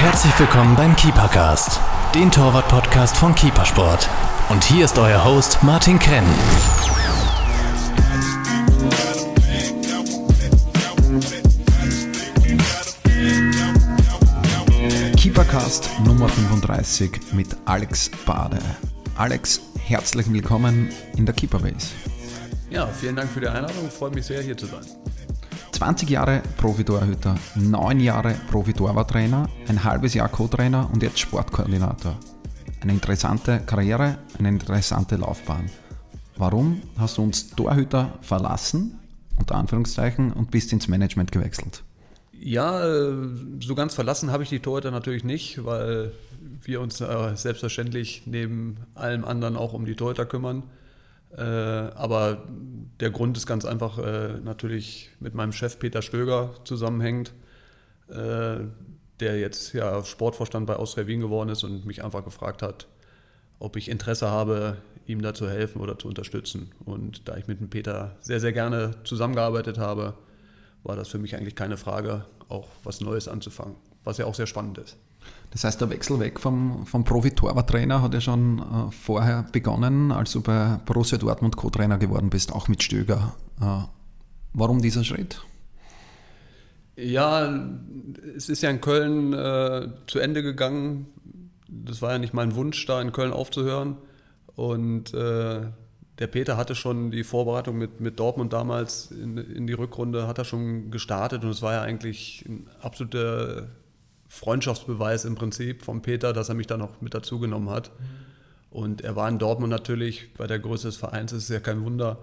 Herzlich willkommen beim Keepercast, den Torwart-Podcast von Keepersport. Und hier ist euer Host Martin Krenn. Keepercast Nummer 35 mit Alex Bade. Alex, herzlich willkommen in der Keeperbase. Ja, vielen Dank für die Einladung. Ich freue mich sehr, hier zu sein. 20 Jahre Profi-Torhüter, 9 Jahre Profi-Torwarttrainer, ein halbes Jahr Co-Trainer und jetzt Sportkoordinator. Eine interessante Karriere, eine interessante Laufbahn. Warum hast du uns Torhüter verlassen, unter Anführungszeichen, und bist ins Management gewechselt? Ja, äh, so ganz verlassen habe ich die Torhüter natürlich nicht, weil wir uns äh, selbstverständlich neben allem anderen auch um die Torhüter kümmern. Äh, aber der Grund ist ganz einfach äh, natürlich mit meinem Chef Peter Stöger zusammenhängt, äh, der jetzt ja Sportvorstand bei Austria Wien geworden ist und mich einfach gefragt hat, ob ich Interesse habe, ihm da zu helfen oder zu unterstützen. Und da ich mit dem Peter sehr, sehr gerne zusammengearbeitet habe, war das für mich eigentlich keine Frage, auch was Neues anzufangen, was ja auch sehr spannend ist. Das heißt, der Wechsel weg vom, vom Profi-Torwarttrainer hat ja schon äh, vorher begonnen, als du bei Borussia Dortmund Co-Trainer geworden bist, auch mit Stöger. Äh, warum dieser Schritt? Ja, es ist ja in Köln äh, zu Ende gegangen. Das war ja nicht mein Wunsch, da in Köln aufzuhören. Und äh, der Peter hatte schon die Vorbereitung mit, mit Dortmund damals in, in die Rückrunde, hat er schon gestartet und es war ja eigentlich ein absoluter Freundschaftsbeweis im Prinzip vom Peter, dass er mich da noch mit dazu genommen hat. Und er war in Dortmund natürlich, bei der Größe des Vereins ist es ja kein Wunder,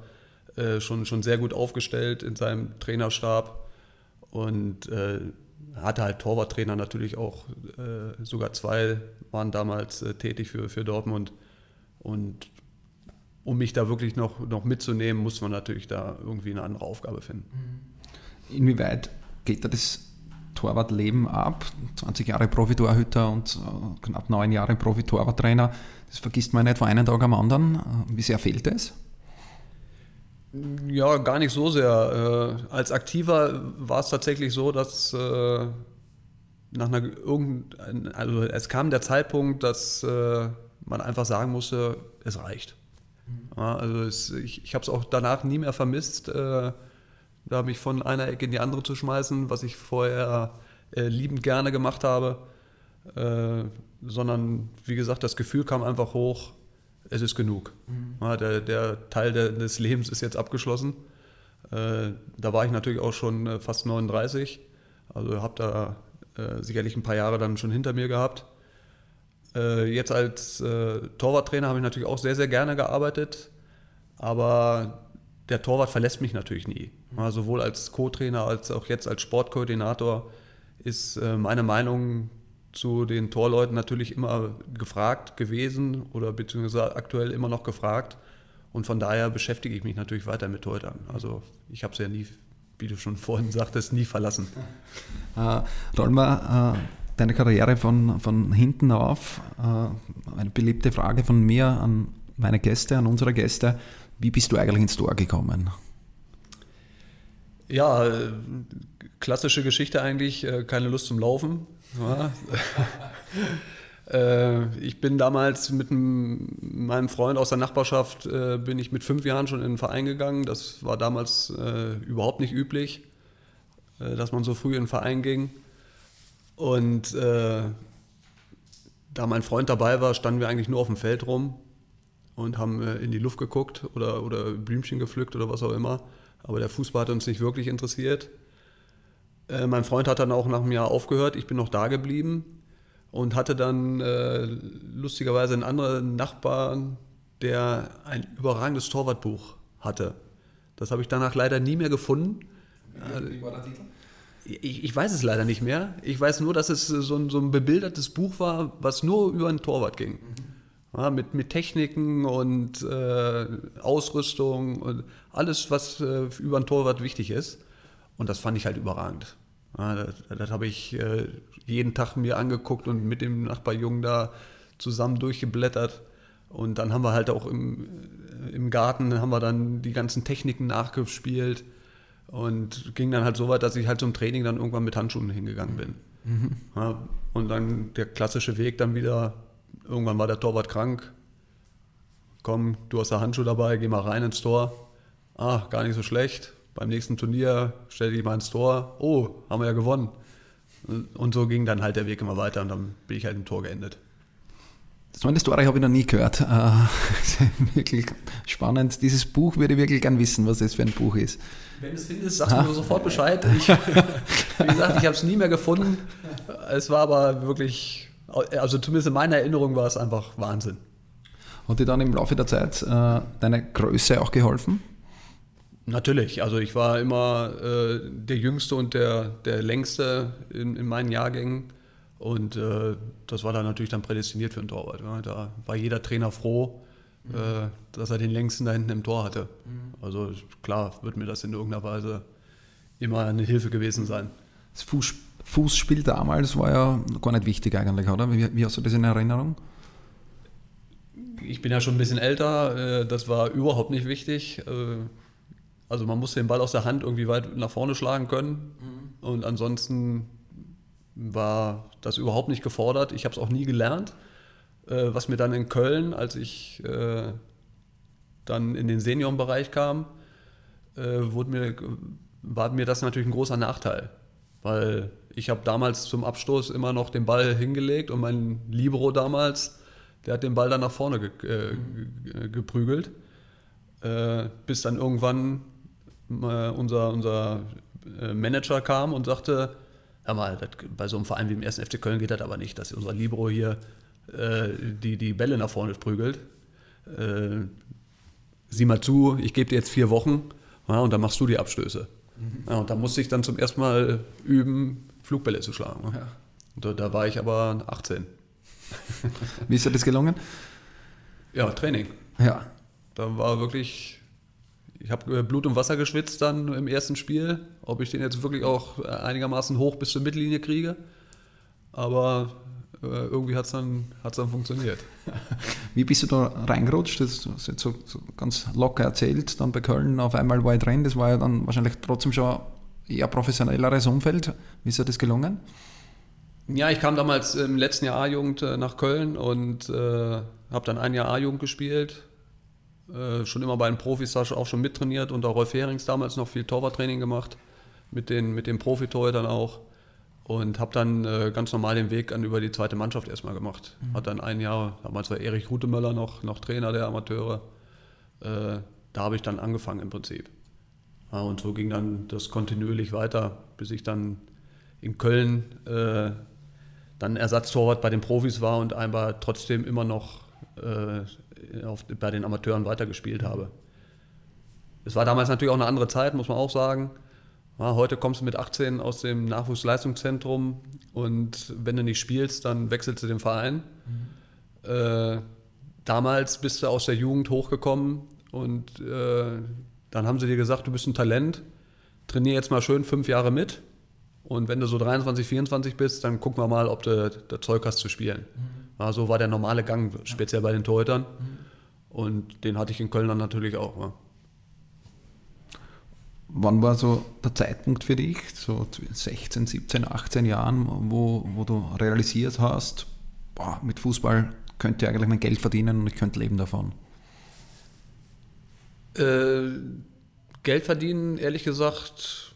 äh, schon, schon sehr gut aufgestellt in seinem Trainerstab und äh, hatte halt Torwarttrainer natürlich auch, äh, sogar zwei waren damals äh, tätig für, für Dortmund. Und um mich da wirklich noch, noch mitzunehmen, muss man natürlich da irgendwie eine andere Aufgabe finden. Inwieweit geht da das Torwartleben ab. 20 Jahre Profi-Torhüter und äh, knapp neun Jahre Profi-Torwarttrainer. Das vergisst man nicht von einem Tag am anderen. Äh, wie sehr fehlt es? Ja, gar nicht so sehr. Äh, als Aktiver war es tatsächlich so, dass nach einer irgendein, also es kam der Zeitpunkt, dass man einfach sagen musste, es reicht. Ja, also es, ich, ich habe es auch danach nie mehr vermisst da mich von einer Ecke in die andere zu schmeißen, was ich vorher äh, liebend gerne gemacht habe, äh, sondern wie gesagt, das Gefühl kam einfach hoch, es ist genug. Mhm. Ja, der, der, Teil der, des Lebens ist jetzt abgeschlossen. Äh, da war ich natürlich auch schon äh, fast 39, also habe da äh, sicherlich ein paar Jahre dann schon hinter mir gehabt. Äh, jetzt als Torwarttrainer habe ich natürlich auch sehr, sehr gerne gearbeitet, aber der Torwart verlässt mich natürlich nie. Ja, sowohl als Co-Trainer als auch jetzt als Sportkoordinator ist äh, meine Meinung zu den Torleuten natürlich immer gefragt gewesen oder beziehungsweise aktuell immer noch gefragt. Und von daher beschäftige ich mich natürlich weiter mit Torhütern. Also ich habe es ja nie, wie du schon vorhin sagtest, nie verlassen. Äh, rollen wir äh, deine Karriere von, von hinten auf. Äh, eine beliebte Frage von mir an meine Gäste, an unsere Gäste. Wie bist du eigentlich ins Tor gekommen? Ja, äh, klassische Geschichte eigentlich, äh, keine Lust zum Laufen. Äh, ich bin damals mit meinem Freund aus der Nachbarschaft, bin ich mit fünf Jahren schon in den Verein gegangen. Das war damals überhaupt nicht üblich, dass man so früh in den Verein ging. Und da mein Freund dabei war, standen wir eigentlich nur auf dem Feld rum und haben äh, in die Luft geguckt oder, oder Blümchen gepflückt oder was auch immer. Aber der Fußball hat uns nicht wirklich interessiert. Äh, mein Freund hat dann auch nach einem Jahr aufgehört. Ich bin noch da geblieben und hatte dann äh, lustigerweise einen anderen Nachbarn, der ein überragendes Torwartbuch hatte. Das habe ich danach leider nie mehr gefunden. Wie war der Titel? Ich, ich, weiß es leider nicht mehr. Ich weiß nur, dass es so ein, so ein bebildertes Buch war, was nur über einen Torwart ging. Mhm. Ja, mit, mit Techniken und äh, Ausrüstung und alles, was äh, über ein Torwart wichtig ist. Und das fand ich halt überragend. Ja, das, das habe ich äh, jeden Tag mir angeguckt und mit dem Nachbarjungen da zusammen durchgeblättert. Und dann haben wir halt auch im, im Garten haben wir dann die ganzen Techniken nachgespielt und ging dann halt so weit, dass ich halt zum Training dann irgendwann mit Handschuhen hingegangen bin. Mhm. Ja, und dann der klassische Weg dann wieder, irgendwann war der Torwart krank. Komm, du hast da Handschuh dabei, geh mal rein ins Tor. Ah, gar nicht so schlecht. Beim nächsten Turnier stell dich mal ins Tor. Oh, haben wir ja gewonnen. Und so ging dann halt der Weg immer weiter und dann bin ich halt im Tor geendet. So eine Story habe ich noch nie gehört. Äh, wirklich spannend. Dieses Buch würde ich wirklich gern wissen, was das für ein Buch ist. Wenn du es findest, sagst du mir sofort Bescheid. Ich, wie gesagt, ich habe es nie mehr gefunden. Es war aber wirklich, also zumindest in meiner Erinnerung war es einfach Wahnsinn. Hat dir dann im Laufe der Zeit äh, deine Größe auch geholfen? Natürlich, also ich war immer äh, der Jüngste und der, der Längste in, in meinen Jahrgängen. Und äh, das war dann natürlich dann prädestiniert für einen Torwart. Ja. Da war jeder Trainer froh, mhm. äh, dass er den längsten da hinten im Tor hatte. Mhm. Also klar wird mir das in irgendeiner Weise immer eine Hilfe gewesen sein. Das Fuß, Fußspiel damals war ja gar nicht wichtig eigentlich, oder? Wie, wie hast du das in Erinnerung? Ich bin ja schon ein bisschen älter, äh, das war überhaupt nicht wichtig. Äh, also man musste den Ball aus der Hand irgendwie weit nach vorne schlagen können. Mhm. Und ansonsten war das überhaupt nicht gefordert. Ich habe es auch nie gelernt. Äh, was mir dann in Köln, als ich dann in den Seniorenbereich kam, wurde mir, war mir das natürlich ein großer Nachteil. Weil ich habe damals zum Abstoß immer noch den Ball hingelegt und mein Libero damals, der hat den Ball dann nach vorne ge äh, geprügelt. Äh, bis dann irgendwann äh, unser, unser Manager kam und sagte, hör mal, das, bei so einem Verein wie dem 1. FC Köln geht das aber nicht, dass unser Libro hier äh, die, die Bälle nach vorne prügelt. Äh, sieh mal zu, ich gebe dir jetzt vier Wochen ja, und dann machst du die Abstöße. Mhm. Ja, und da musste ich dann zum ersten Mal üben, Flugbälle zu schlagen. Ja. Und da, da, war ich aber 18. Wie ist dir das gelungen? Ja, Training. Ja. Da war wirklich ich habe Blut und Wasser geschwitzt dann im ersten Spiel. Ob ich den jetzt wirklich auch einigermaßen hoch bis zur Mittellinie kriege. Aber äh, irgendwie hat es dann, hat's dann funktioniert. Wie bist du da reingerutscht? Das du jetzt so, so, ganz locker erzählt. Dann bei Köln auf einmal war ich drin. Das war ja dann wahrscheinlich trotzdem schon eher professionelleres Umfeld. Wie ist dir das gelungen? Ja, ich kam damals im letzten Jahr A-Jugend äh, nach Köln und äh, habe dann ein Jahr A-Jugend gespielt äh, schon immer bei den Profis auch schon mittrainiert und auch Rolf Herings damals noch viel Torwarttraining gemacht, mit den, mit den Profitorhütern auch. Und habe dann äh, ganz normal den Weg an über die zweite Mannschaft erstmal gemacht. Mhm. Hat dann ein Jahr, damals war Erich Rutemöller noch, noch Trainer der Amateure. Äh, da habe ich dann angefangen im Prinzip. Ja, und so ging dann das kontinuierlich weiter, bis ich dann in Köln äh, dann Ersatztorwart bei den Profis war und einmal trotzdem immer noch äh, auf, bei den Amateuren weitergespielt habe. Es war damals natürlich auch eine andere Zeit, muss man auch sagen. Ja, heute kommst du mit 18 aus dem Nachwuchsleistungszentrum und wenn du nicht spielst, dann wechselst du den Verein. Mhm. Äh, damals bist du aus der Jugend hochgekommen und äh, dann haben sie dir gesagt, du bist ein Talent, trainier jetzt mal schön fünf Jahre mit und wenn du so 23, 24 bist, dann gucken wir mal, ob du das Zeug hast zu spielen. Mhm. Ja, so war der normale Gang, speziell bei den Torhütern. Und den hatte ich in Köln dann natürlich auch. Ja. Wann war so der Zeitpunkt für dich, so 16, 17, 18 Jahren, wo, wo du realisiert hast, boah, mit Fußball könnte ich eigentlich mein Geld verdienen und ich könnte leben davon? Äh, Geld verdienen, ehrlich gesagt,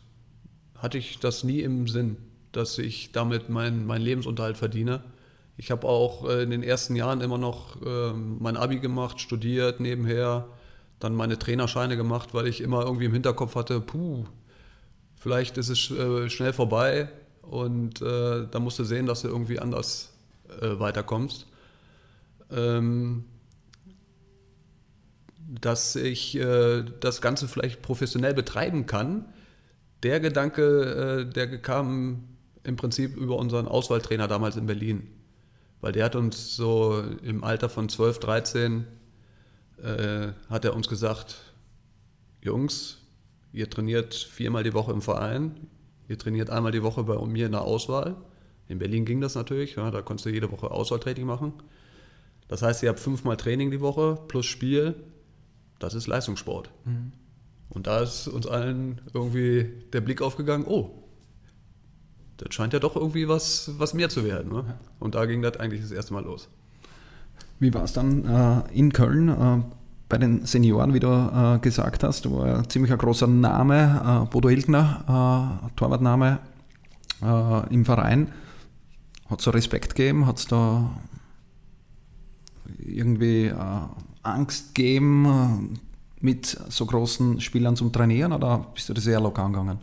hatte ich das nie im Sinn, dass ich damit meinen mein Lebensunterhalt verdiene. Ich habe auch äh, in den ersten Jahren immer noch ähm, mein Abi gemacht, studiert nebenher, dann meine Trainerscheine gemacht, weil ich immer irgendwie im Hinterkopf hatte, puh, vielleicht ist es äh, schnell vorbei und äh, da musst du sehen, dass du irgendwie anders weiterkommst. Ähm, dass ich das Ganze vielleicht professionell betreiben kann. Der Gedanke, der kam im Prinzip über unseren Auswahltrainer damals in Berlin. Weil der hat uns so im Alter von 12, 13, äh, hat er uns gesagt, Jungs, ihr trainiert viermal die Woche im Verein, ihr trainiert einmal die Woche bei mir in der Auswahl. In Berlin ging das natürlich, ja, da konntest du jede Woche Auswahltraining machen. Das heißt, ihr habt fünfmal Training die Woche plus Spiel. Das ist Leistungssport. Mhm. Und da ist uns allen irgendwie der Blick aufgegangen, oh, das scheint ja doch irgendwie was, was mehr zu werden. Ne? Und da ging das eigentlich das erste Mal los. Wie war es dann äh, in Köln äh, bei den Senioren, wie du äh, gesagt hast? Du war ein ziemlich ein großer Name, äh, Bodo Hilgner, äh, Torwartname äh, im Verein. Hat es da Respekt gegeben? Hat es da irgendwie Angst gegeben, mit so großen Spielern zum Trainieren oder bist du das eher locker angegangen?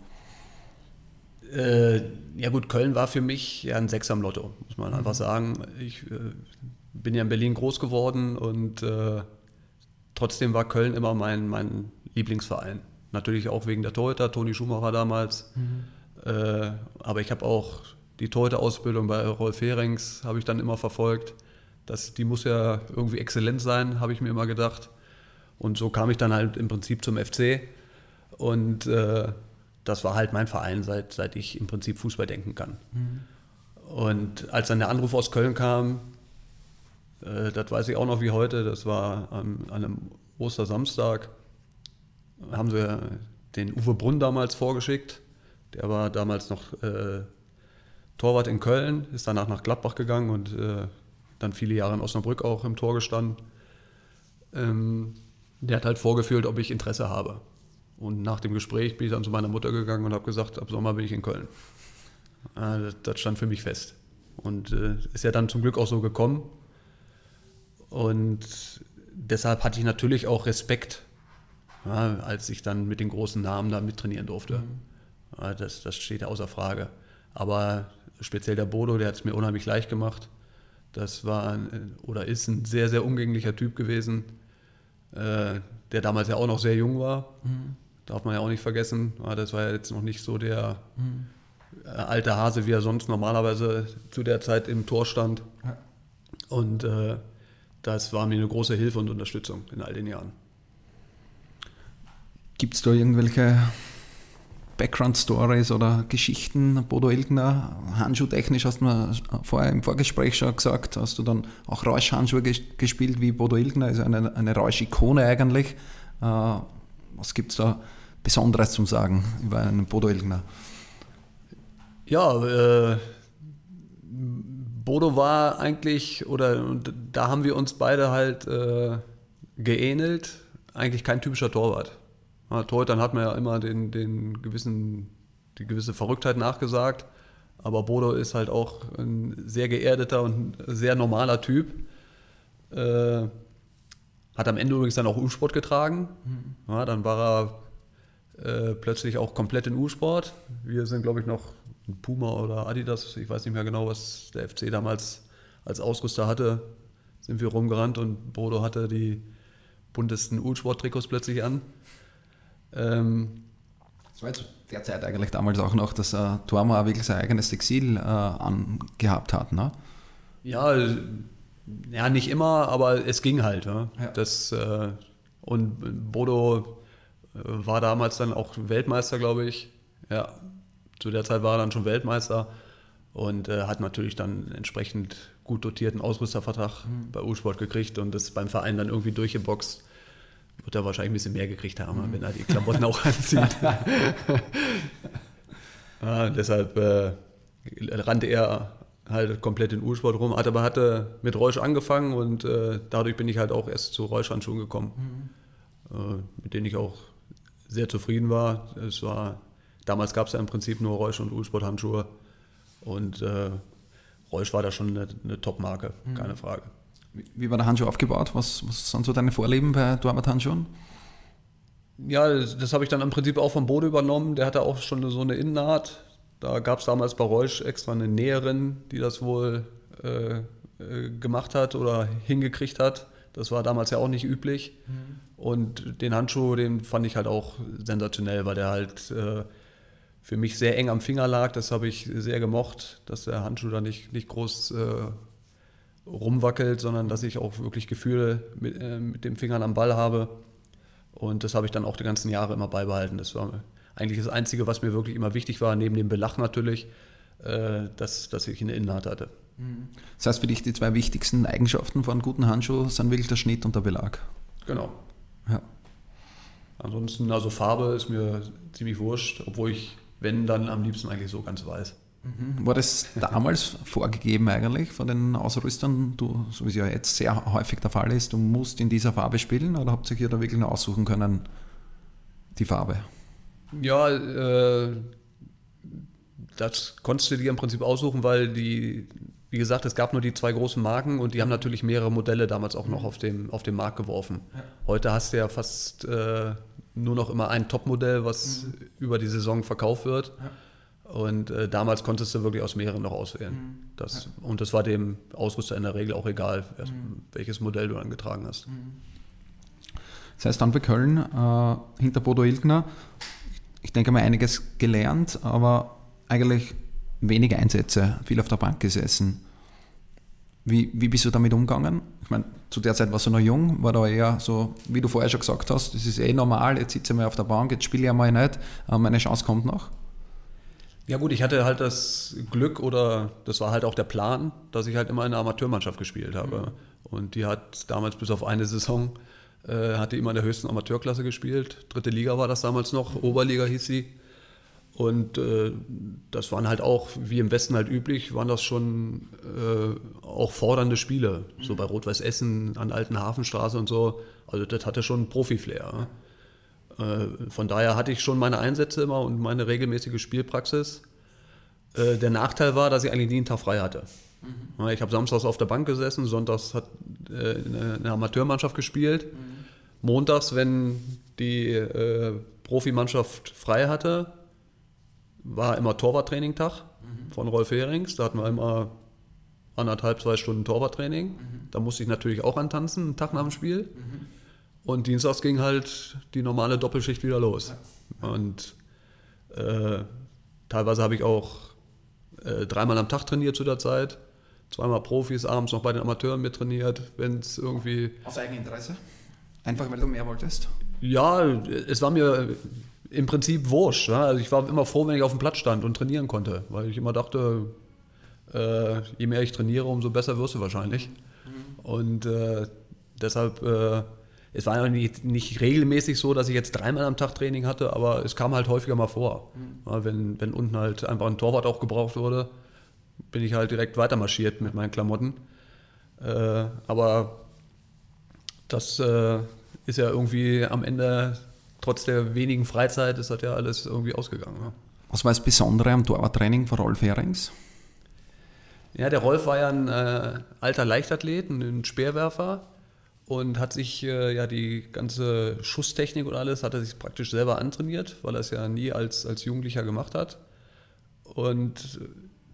Äh, ja gut, Köln war für mich ja ein Sechs am Lotto, muss man mhm. einfach sagen. Ich äh, bin ja in Berlin groß geworden und äh, trotzdem war Köln immer mein, mein Lieblingsverein. Natürlich auch wegen der Torhüter, Toni Schumacher damals. Mhm. Äh, aber ich habe auch die Torhüter-Ausbildung bei Rolf Herings habe ich dann immer verfolgt. Das, die muss ja irgendwie exzellent sein, habe ich mir immer gedacht. Und so kam ich dann halt im Prinzip zum FC. Und äh, das war halt mein Verein, seit, seit ich im Prinzip Fußball denken kann. Mhm. Und als dann der Anruf aus Köln kam, äh, das weiß ich auch noch wie heute, das war an, an einem Ostersamstag, haben sie den Uwe Brunn damals vorgeschickt. Der war damals noch äh, Torwart in Köln, ist danach nach Gladbach gegangen und äh, dann viele Jahre in Osnabrück auch im Tor gestanden. Ähm, der hat halt vorgefühlt, ob ich Interesse habe. Und nach dem Gespräch bin ich dann zu meiner Mutter gegangen und habe gesagt, ab Sommer bin ich in Köln. Äh, das stand für mich fest. Und äh, ist ja dann zum Glück auch so gekommen. Und deshalb hatte ich natürlich auch Respekt, ja, als ich dann mit den großen Namen da mittrainieren durfte. Mhm. Ja, das, das steht ja außer Frage. Aber speziell der Bodo, der hat es mir unheimlich leicht gemacht. Das war ein, oder ist ein sehr, sehr umgänglicher Typ gewesen, äh, der damals ja auch noch sehr jung war. Mhm. Darf man ja auch nicht vergessen. Das war ja jetzt noch nicht so der mhm. alte Hase, wie er sonst normalerweise zu der Zeit im Tor stand. Ja. Und äh, das war mir eine große Hilfe und Unterstützung in all den Jahren. Gibt es da irgendwelche Background-Stories oder Geschichten, Bodo Ilgner, handschuhtechnisch hast du mir vorher im Vorgespräch schon gesagt, hast du dann auch Rausch-Handschuhe gespielt wie Bodo Ilgner, ist eine, eine Rausch-Ikone eigentlich. Äh, was gibt es da Besonderes zum Sagen über einen Bodo Ilgner? Ja, äh, Bodo war eigentlich, oder da haben wir uns beide halt äh, geähnelt, eigentlich kein typischer Torwart. Ja, Torhütern hat man ja immer den, den gewissen, die gewisse Verrücktheit nachgesagt. Aber Bodo ist halt auch ein sehr geerdeter und sehr normaler Typ. Äh, hat am Ende übrigens dann auch U-Sport getragen. Mhm. Ja, dann war er äh, plötzlich auch komplett in U-Sport. Wir sind, glaube ich, noch ein Puma oder Adidas. Ich weiß nicht mehr genau, was der FC damals als Ausrüster hatte. Sind wir rumgerannt und Bodo hatte die buntesten U-Sport-Trikots plötzlich an. Ähm, das war jetzt derzeit eigentlich damals auch noch, dass äh, Torma wirklich sein eigenes Exil äh, angehabt hat, ne? Ja, ja, nicht immer, aber es ging halt. Ja. ja. Das, äh, und Bodo äh, war damals dann auch Weltmeister, glaube ich. Ja, zu der Zeit war er dann schon Weltmeister und äh, hat natürlich dann entsprechend gut dotierten Ausrüstervertrag mhm. bei U-Sport gekriegt und das beim Verein dann irgendwie durchgeboxt wird er wahrscheinlich ein bisschen mehr gekriegt haben, mhm. wenn er die Klamotten auch anzieht. ja, deshalb äh, rannte er halt komplett in U-Sport rum, hat aber hatte mit Reusch angefangen und äh, dadurch bin ich halt auch erst zu Reusch-Handschuhen gekommen, mhm. äh, mit denen ich auch sehr zufrieden war. Es war damals gab es ja im Prinzip nur Reusch und U-Sport-Handschuhe und äh, Reusch war da schon eine, eine Top-Marke, mhm. keine Frage. Wie war der Handschuh aufgebaut? Was, was sind so deine Vorlieben bei Torwart-Handschuhen? Ja, das, das habe ich dann im Prinzip auch vom Bode übernommen. Der hatte auch schon so eine Innennaht. Da gab es damals bei Reusch extra eine Näherin, die das wohl äh, äh, gemacht hat oder hingekriegt hat. Das war damals ja auch nicht üblich. Mhm. Und den Handschuh, den fand ich halt auch sensationell, weil der halt äh, für mich sehr eng am Finger lag. Das habe ich sehr gemocht, dass der Handschuh da nicht, nicht groß äh, rumwackelt, sondern dass ich auch wirklich Gefühle mit, äh, mit den Fingern am Ball habe. Und das habe ich dann auch die ganzen Jahre immer beibehalten. Das war eigentlich das Einzige, was mir wirklich immer wichtig war, neben dem Belach natürlich, äh, dass, dass ich eine Innennaht hatte. Mhm. Das heißt für dich, die zwei wichtigsten Eigenschaften von einem guten Handschuh sind wirklich der Schnitt und der Belag. Genau. Ja. Ansonsten, also Farbe ist mir ziemlich wurscht, obwohl ich, wenn, dann am liebsten eigentlich so ganz weiß. War das damals vorgegeben eigentlich von den Ausrüstern, du, so wie es ja jetzt sehr häufig der Fall ist, du musst in dieser Farbe spielen oder habt ihr hier da wirklich noch aussuchen können, die Farbe? Ja, äh, das konntest du dir im Prinzip aussuchen, weil die, wie gesagt, es gab nur die zwei großen Marken und die haben natürlich mehrere Modelle damals auch noch auf dem, auf den Markt geworfen. Heute hast du ja fast äh, nur noch immer ein Topmodell, was mhm. über die Saison verkauft wird. Ja. Und äh, damals konntest du wirklich aus mehreren noch auswählen. Mhm. Das, ja. Und das war dem Ausrüster in der Regel auch egal, mhm. welches Modell du dann getragen hast. Mhm. Das heißt, dann bei Köln äh, hinter Bodo Ilgner, ich denke mal einiges gelernt, aber eigentlich wenige Einsätze, viel auf der Bank gesessen. Wie, wie bist du damit umgegangen? Ich meine, zu der Zeit warst du noch jung, war da eher so, wie du vorher schon gesagt hast, das ist eh normal, jetzt sitze ich mal auf der Bank, jetzt spiele ich einmal nicht, aber meine Chance kommt noch. Ja gut, ich hatte halt das Glück oder das war halt auch der Plan, dass ich halt immer in der Amateurmannschaft gespielt habe. Mhm. Und die hat damals bis auf eine Saison, äh, hatte immer in der höchsten Amateurklasse gespielt. Dritte Liga war das damals noch, Oberliga hieß sie. Und äh, das waren halt auch, wie im Westen halt üblich, waren das schon äh, auch fordernde Spiele. Mhm. So bei Rot-Weiß Essen an Alten Hafenstraße und so. Also das hatte schon Profi-Flair. Äh, von daher hatte ich schon meine Einsätze immer und meine regelmäßige Spielpraxis. Äh, der Nachteil war, dass ich eigentlich nie einen Tag frei hatte. Mhm. Ich habe samstags auf der Bank gesessen, sonntags hat äh, eine Amateurmannschaft gespielt. Mhm. Montags, wenn die Profimannschaft frei hatte, war immer Torwarttraining-Tag mhm. von Rolf Herings. Da hatten wir immer anderthalb, zwei Stunden Torwarttraining. Da musste ich natürlich auch antanzen, einen Tag nach dem Spiel. Mhm. Und dienstags ging halt die normale Doppelschicht wieder los. Und äh, teilweise habe ich auch äh, dreimal am Tag trainiert zu der Zeit. Zweimal Profis, abends noch bei den Amateuren mit trainiert, wenn es irgendwie. Aus eigenem Interesse? Einfach weil du mehr wolltest? Ja, es war mir im Prinzip wurscht. Ne? Also ich war immer froh, wenn ich auf dem Platz stand und trainieren konnte, weil ich immer dachte, äh, je mehr ich trainiere, umso besser wirst du wahrscheinlich. Mhm. Und äh, deshalb, äh, es war ja nicht, nicht, regelmäßig so, dass ich jetzt dreimal am Tag Training hatte, aber es kam halt häufiger mal vor. Mhm. Ja, wenn, wenn unten halt einfach ein Torwart auch gebraucht wurde, bin ich halt direkt weitermarschiert mit meinen Klamotten. Äh, aber das äh, ist ja irgendwie am Ende trotz der wenigen Freizeit ist das ja alles irgendwie ausgegangen. Ja. Was war das Besondere am Torwarttraining von Rolf Herings? Ja, der Rolf war ja ein äh, alter Leichtathlet, ein Speerwerfer und hat sich äh, ja die ganze Schusstechnik und alles hat er sich praktisch selber antrainiert, weil er es ja nie als, als Jugendlicher gemacht hat und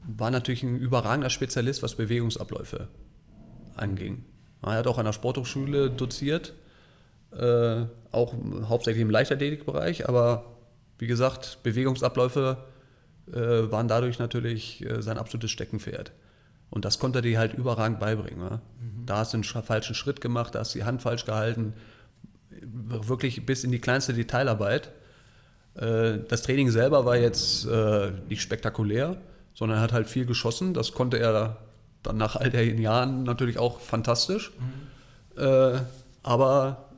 war natürlich ein überragender Spezialist, was Bewegungsabläufe anging. Er hat auch an der Sporthochschule doziert äh, auch hauptsächlich im Leichtathletikbereich, aber wie gesagt, Bewegungsabläufe äh, waren dadurch natürlich äh, sein absolutes Steckenpferd. Und das konnte er dir halt überragend beibringen. Ne? Mhm. Da hast du einen falschen Schritt gemacht, da hast du die Hand falsch gehalten, wirklich bis in die kleinste Detailarbeit. Äh, das Training selber war jetzt äh, nicht spektakulär, sondern er hat halt viel geschossen. Das konnte er dann nach all den Jahren natürlich auch fantastisch. Mhm. Äh, aber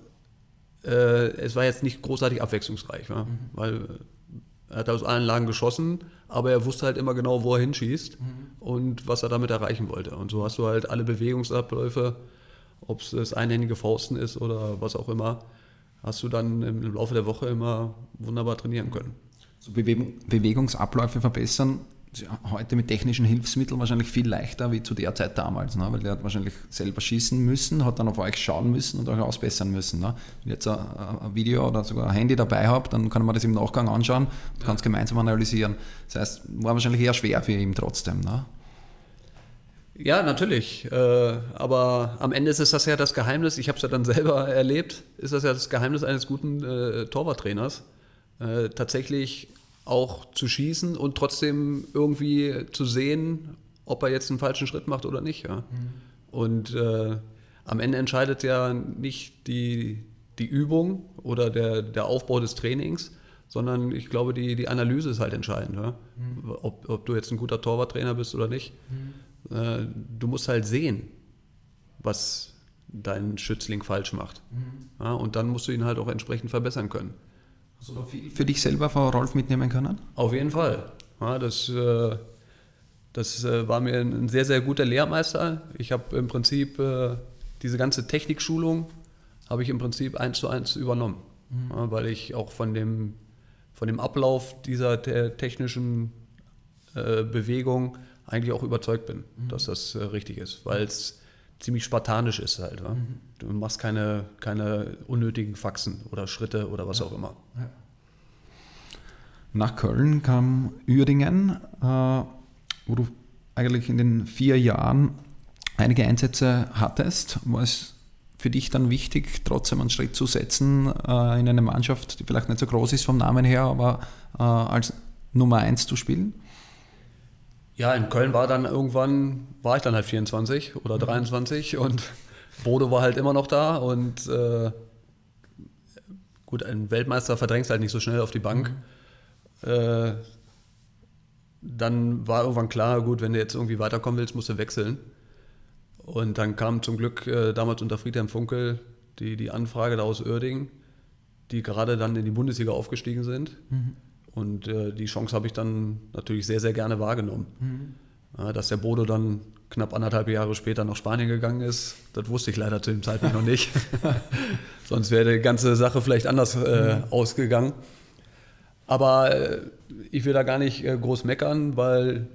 es war jetzt nicht großartig abwechslungsreich, mhm. weil er hat aus allen Lagen geschossen, aber er wusste halt immer genau, wo er hinschießt mhm. und was er damit erreichen wollte. Und so hast du halt alle Bewegungsabläufe, ob es das einhändige Fausten ist oder was auch immer, hast du dann im Laufe der Woche immer wunderbar trainieren können. So Bewegungsabläufe verbessern heute mit technischen Hilfsmitteln wahrscheinlich viel leichter wie zu der Zeit damals, ne? weil der hat wahrscheinlich selber schießen müssen, hat dann auf euch schauen müssen und euch ausbessern müssen. Ne? Wenn ihr jetzt ein, ein, Video oder sogar ein Handy dabei habt, dann kann man das im Nachgang anschauen und ja. kann es gemeinsam analysieren. Das heißt, war wahrscheinlich eher schwer für ihn trotzdem. Ne? Ja, natürlich. Äh, aber am Ende ist das ja das Geheimnis, ich habe es ja dann selber erlebt, ist das ja das Geheimnis eines guten äh, Torwarttrainers. Äh, tatsächlich auch zu schießen und trotzdem irgendwie zu sehen, ob er jetzt einen falschen Schritt macht oder nicht. Ja. Mhm. Und äh, am Ende entscheidet ja nicht die, die Übung oder der, der Aufbau des Trainings, sondern ich glaube, die, die Analyse ist halt entscheidend. Ja? Mhm. Ob, ob du jetzt ein guter Torwarttrainer bist oder nicht. Mhm. Äh, du musst halt sehen, was dein Schützling falsch macht. Mhm. Ja, und dann musst du ihn halt auch entsprechend verbessern können. Hast du viel für dich selber von Rolf mitnehmen können? Auf jeden Fall. Ja, das, äh, Das äh, war mir ein sehr, sehr guter Lehrmeister. Ich habe im Prinzip äh, diese ganze Technikschulung habe ich im Prinzip eins zu eins übernommen, mhm. ja, weil ich auch von dem, von dem Ablauf dieser technischen Bewegung eigentlich auch überzeugt bin, mhm. dass das richtig ist, weil es ziemlich spartanisch ist halt. Mhm. Du machst keine, keine unnötigen Faxen oder Schritte oder was ja. auch immer. Ja. Nach Köln kam Uerdingen, äh, wo du eigentlich in den vier Jahren einige Einsätze hattest. War es für dich dann wichtig, trotzdem einen Schritt zu setzen äh, in eine Mannschaft, die vielleicht nicht so groß ist vom Namen her, aber äh, als Nummer eins zu spielen? Ja, in Köln war dann irgendwann, war ich dann halt 24 oder 23 mhm. und Bodo war halt immer noch da und äh, gut, ein Weltmeister verdrängst halt nicht so schnell auf die Bank. Mhm. Äh, dann war irgendwann klar, gut, wenn du jetzt irgendwie weiterkommen willst, musst du wechseln. Und dann kam zum Glück äh, damals unter Friedhelm Funkel die, die Anfrage da aus Oerding, die gerade dann in die Bundesliga aufgestiegen sind. Mhm. Und äh, die Chance habe ich dann natürlich sehr, sehr gerne wahrgenommen. Mhm. Ja, dass der Bodo dann knapp anderthalb Jahre später nach Spanien gegangen ist, das wusste ich leider zu dem Zeitpunkt noch nicht. Sonst wäre die ganze Sache vielleicht anders äh, mhm. ausgegangen. Aber äh, ich will da gar nicht äh, groß meckern, weil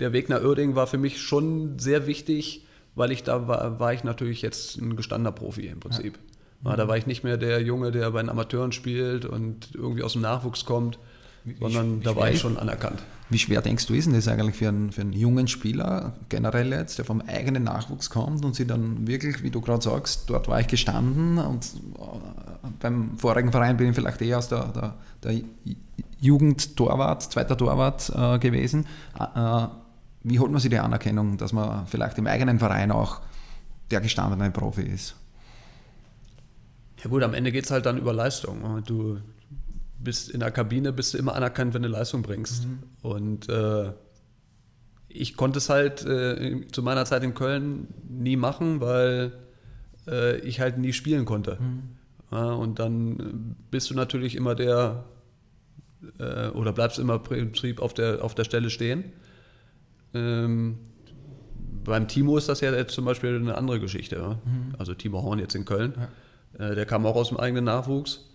der Weg nach Oerding war für mich schon sehr wichtig, weil ich da war, war ich natürlich jetzt ein gestandener Profi im Prinzip. Ja. Da war ich nicht mehr der Junge, der bei den Amateuren spielt und irgendwie aus dem Nachwuchs kommt, sondern wie da war ich schon anerkannt. Wie schwer denkst du, ist denn das eigentlich für einen, für einen jungen Spieler, generell jetzt, der vom eigenen Nachwuchs kommt und sie dann wirklich, wie du gerade sagst, dort war ich gestanden und äh, beim vorigen Verein bin ich vielleicht eher aus der, der, der Jugendtorwart, zweiter Torwart äh, gewesen. Äh, wie holt man sich die Anerkennung, dass man vielleicht im eigenen Verein auch der gestandene Profi ist? Ja gut, am Ende geht es halt dann über Leistung. Du bist in der Kabine, bist du immer anerkannt, wenn du Leistung bringst. Mhm. Und äh, ich konnte es halt äh, zu meiner Zeit in Köln nie machen, weil äh, ich halt nie spielen konnte. Mhm. Ja, und dann bist du natürlich immer der, äh, oder bleibst immer im Prinzip auf der, auf der Stelle stehen. Ähm, beim Timo ist das ja jetzt zum Beispiel eine andere Geschichte. Mhm. Also Timo Horn jetzt in Köln. Ja. Äh, der kam auch aus dem eigenen Nachwuchs.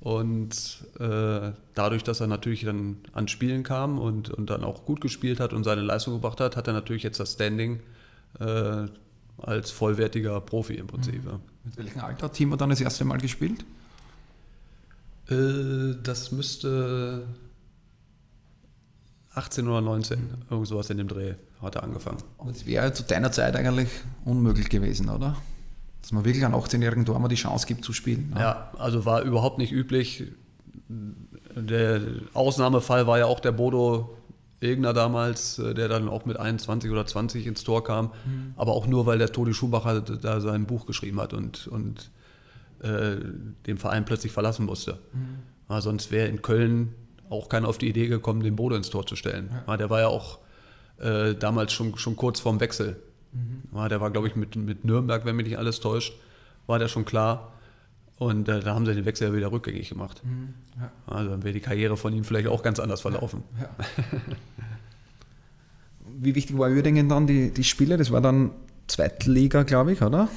Und äh, dadurch, dass er natürlich dann ans Spielen kam und, und dann auch gut gespielt hat und seine Leistung gebracht hat, hat er natürlich jetzt das Standing äh, als vollwertiger Profi im Prinzip. Mhm. Ja. Mit welchem Alter hat Timo dann das erste Mal gespielt? Äh, das müsste 18 oder 19, irgend sowas in dem Dreh hat er angefangen. Das wäre zu deiner Zeit eigentlich unmöglich gewesen, oder? Dass man wirklich an 18-jährigen Tor die Chance gibt zu spielen. Ne? Ja, also war überhaupt nicht üblich. Der Ausnahmefall war ja auch der Bodo Egner damals, der dann auch mit 21 oder 20 ins Tor kam. Mhm. Aber auch nur, weil der Todi Schumacher da sein Buch geschrieben hat und, und äh, den Verein plötzlich verlassen musste. Mhm. sonst wäre in Köln auch keiner auf die Idee gekommen, den Bodo ins Tor zu stellen. Ja. Der war ja auch äh, damals schon, schon kurz vorm Wechsel. Mhm. Der war, glaube ich, mit, mit Nürnberg, wenn mich nicht alles täuscht, war der schon klar. Und äh, da haben sie den Wechsel ja wieder rückgängig gemacht. Mhm. Ja. Also dann wäre die Karriere von ihm vielleicht auch ganz anders verlaufen. Ja. Wie wichtig war Uerdingen dann die, die Spiele? Das war dann Zweitliga, glaube ich, oder?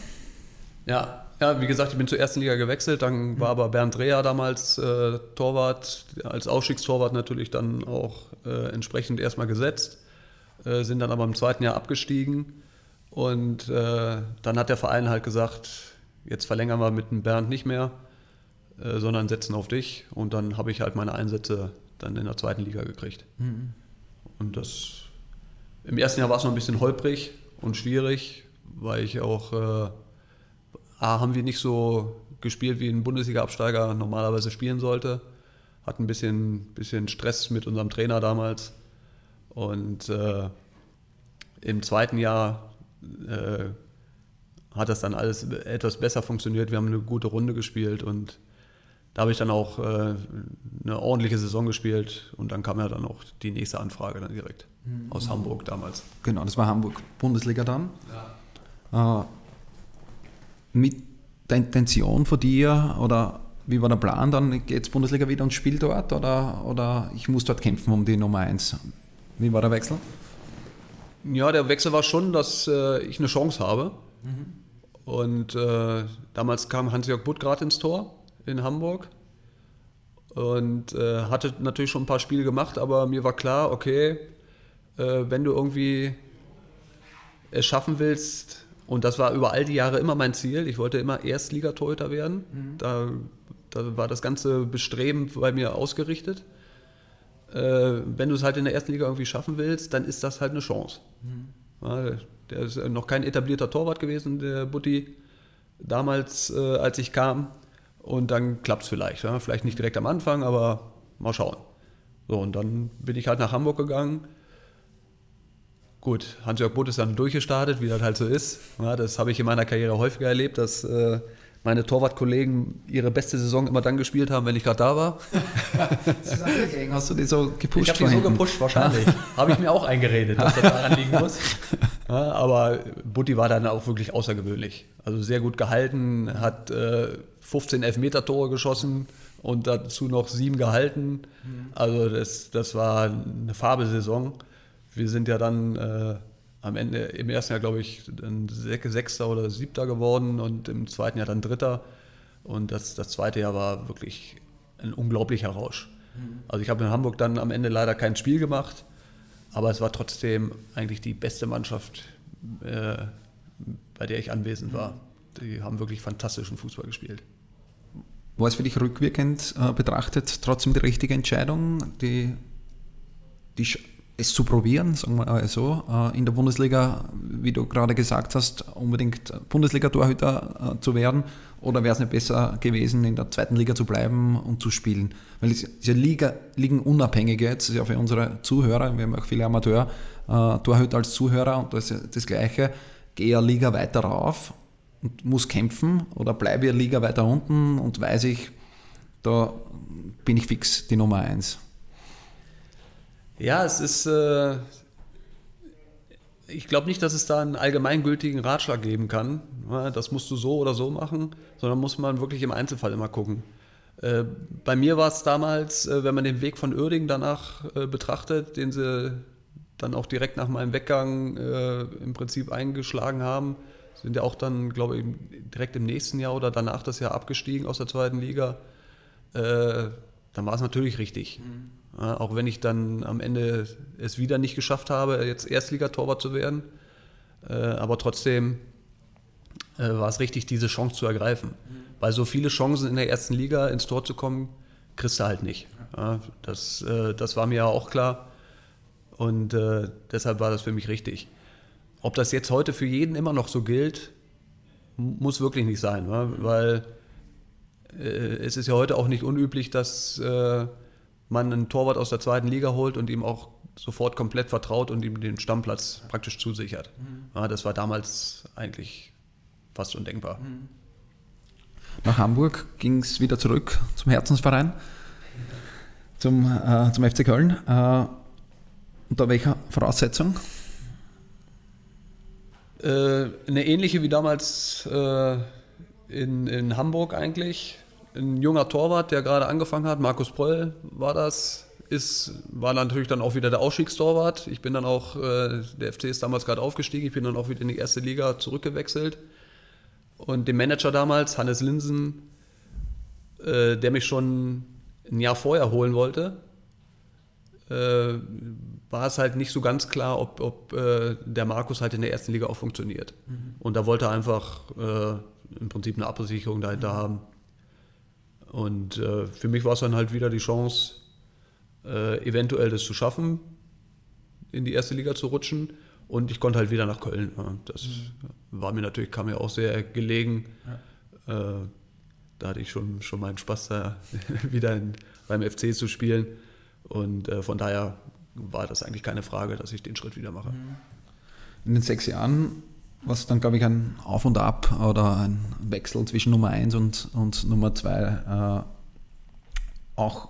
Ja, ja, wie gesagt, ich bin zur ersten Liga gewechselt, dann war aber Bernd Dreher damals äh, Torwart, als Ausstiegstorwart natürlich dann auch äh, entsprechend erstmal gesetzt, äh, sind dann aber im zweiten Jahr abgestiegen und äh, dann hat der Verein halt gesagt, jetzt verlängern wir mit dem Bernd nicht mehr, äh, sondern setzen auf dich und dann habe ich halt meine Einsätze dann in der zweiten Liga gekriegt. Mhm. Und das, im ersten Jahr war es noch ein bisschen holprig und schwierig, weil ich auch äh, A, haben wir nicht so gespielt, wie ein Bundesliga-Absteiger normalerweise spielen sollte. Hatten ein bisschen, bisschen Stress mit unserem Trainer damals. Und äh, im zweiten Jahr äh, hat das dann alles etwas besser funktioniert. Wir haben eine gute Runde gespielt und da habe ich dann auch äh, eine ordentliche Saison gespielt und dann kam ja dann auch die nächste Anfrage dann direkt mhm. aus Hamburg damals. Genau, das war Hamburg Bundesliga dann. Ja. Äh, mit der Intention von dir oder wie war der Plan, dann geht es Bundesliga wieder und spielt dort oder, oder ich muss dort kämpfen um die Nummer 1? Wie war der Wechsel? Ja, der Wechsel war schon, dass äh, ich eine Chance habe. Mhm. Und äh, damals kam Hans-Jörg Butt gerade ins Tor in Hamburg und äh, hatte natürlich schon ein paar Spiele gemacht, aber mir war klar, okay, äh, wenn du irgendwie es schaffen willst, und das war über all die Jahre immer mein Ziel, ich wollte immer Erstligatorhüter werden, mhm. da, da, war das ganze Bestreben bei mir ausgerichtet. Äh, wenn du es halt in der ersten Liga irgendwie schaffen willst, dann ist das halt eine Chance. Mhm. Der ist noch kein etablierter Torwart gewesen, der Butti, damals, äh, als ich kam. Und dann klappt es vielleicht. Vielleicht nicht direkt am Anfang, aber mal schauen. So, und dann bin ich halt nach Hamburg gegangen. Gut, Hans-Jörg Butt ist dann durchgestartet, wie das halt so ist. Das habe ich in meiner Karriere häufiger erlebt, dass äh, meine Torwartkollegen ihre beste Saison immer dann gespielt haben, wenn ich gerade da war. Hast du die so gepusht? Ich habe die so gepusht, wahrscheinlich. habe ich mir auch eingeredet, dass das daran liegen muss. Ja, aber Butti war dann auch wirklich außergewöhnlich. Also sehr gut gehalten, hat äh, 15 Elfmeter-Tore geschossen und dazu noch sieben gehalten. Also das, das war eine Fabelsaison. Wir sind ja dann äh, am Ende im ersten Jahr, glaube ich, dann Sechster oder Siebter geworden und im zweiten Jahr dann Dritter. Und das, das zweite Jahr war wirklich ein unglaublicher Rausch. Mhm. Also ich habe in Hamburg dann am Ende leider kein Spiel gemacht, aber es war trotzdem eigentlich die beste Mannschaft, äh, bei der ich anwesend war. Die haben wirklich fantastischen Fußball gespielt. War es für dich rückwirkend äh, betrachtet trotzdem die richtige Entscheidung, die, die es zu probieren, sagen wir mal so, äh, in der Bundesliga, wie du gerade gesagt hast, unbedingt Bundesliga-Torhüter äh, zu werden? Oder wäre es nicht besser gewesen, in der zweiten Liga zu bleiben und zu spielen? Weil es ist ja Liga, Ligenunabhängige jetzt, ist ja für unsere Zuhörer, wir haben auch viele Amateur-Torhüter äh, als Zuhörer und das ist das Gleiche. Gehe eine Liga weiter rauf und muss kämpfen oder bleibe eine Liga weiter unten und weiß ich, da bin ich fix die Nummer eins. Ja, es ist. Äh, ich glaube nicht, dass es da einen allgemeingültigen Ratschlag geben kann. Das musst du so oder so machen, sondern muss man wirklich im Einzelfall immer gucken. Äh, bei mir war es damals, äh, wenn man den Weg von Uerdingen danach äh, betrachtet, den sie dann auch direkt nach meinem Weggang äh, im Prinzip eingeschlagen haben, sind ja auch dann, glaube ich, direkt im nächsten Jahr oder danach das Jahr abgestiegen aus der zweiten Liga. Äh, dann war es natürlich richtig. Mhm. Auch wenn ich dann am Ende es wieder nicht geschafft habe, jetzt Erstligatorwart zu werden. Äh, aber trotzdem äh, war es richtig, diese Chance zu ergreifen. Mhm. Weil so viele Chancen in der ersten Liga ins Tor zu kommen, kriegst du halt nicht. Das, äh, das war mir ja auch klar. Und deshalb war das für mich richtig. Ob das jetzt heute für jeden immer noch so gilt, muss wirklich nicht sein. Weil äh, es ist ja heute auch nicht unüblich, dass man einen Torwart aus der zweiten Liga holt und ihm auch sofort komplett vertraut und ihm den Stammplatz praktisch zusichert. Mhm. Ja, das war damals eigentlich fast undenkbar. Mhm. Nach Hamburg ging es wieder zurück zum Herzensverein, zum, äh, zum FC Köln. Äh, unter welcher Voraussetzung? Äh, eine ähnliche wie damals äh, in, in Hamburg eigentlich ein junger Torwart, der gerade angefangen hat, Markus Poll war das, ist, war natürlich dann auch wieder der Ausstiegstorwart. Ich bin dann auch, äh, der FC ist damals gerade aufgestiegen, ich bin dann auch wieder in die erste Liga zurückgewechselt. Und dem Manager damals, Hannes Linsen, äh, der mich schon ein Jahr vorher holen wollte, äh, war es halt nicht so ganz klar, ob, ob äh, der Markus halt in der ersten Liga auch funktioniert. Mhm. Und da wollte er einfach äh, im Prinzip eine Absicherung dahinter mhm. haben. Und äh, für mich war es dann halt wieder die Chance, äh, eventuell das zu schaffen, in die erste Liga zu rutschen. Und ich konnte halt wieder nach Köln. Das mhm. war mir natürlich, kam mir auch sehr gelegen. Ja. Äh, da hatte ich schon, schon meinen Spaß, da wieder in, beim FC zu spielen. Und äh, von daher war das eigentlich keine Frage, dass ich den Schritt wieder mache. Mhm. In den sechs Jahren was dann, glaube ich, ein Auf und Ab oder ein Wechsel zwischen Nummer 1 und, und Nummer 2 äh, auch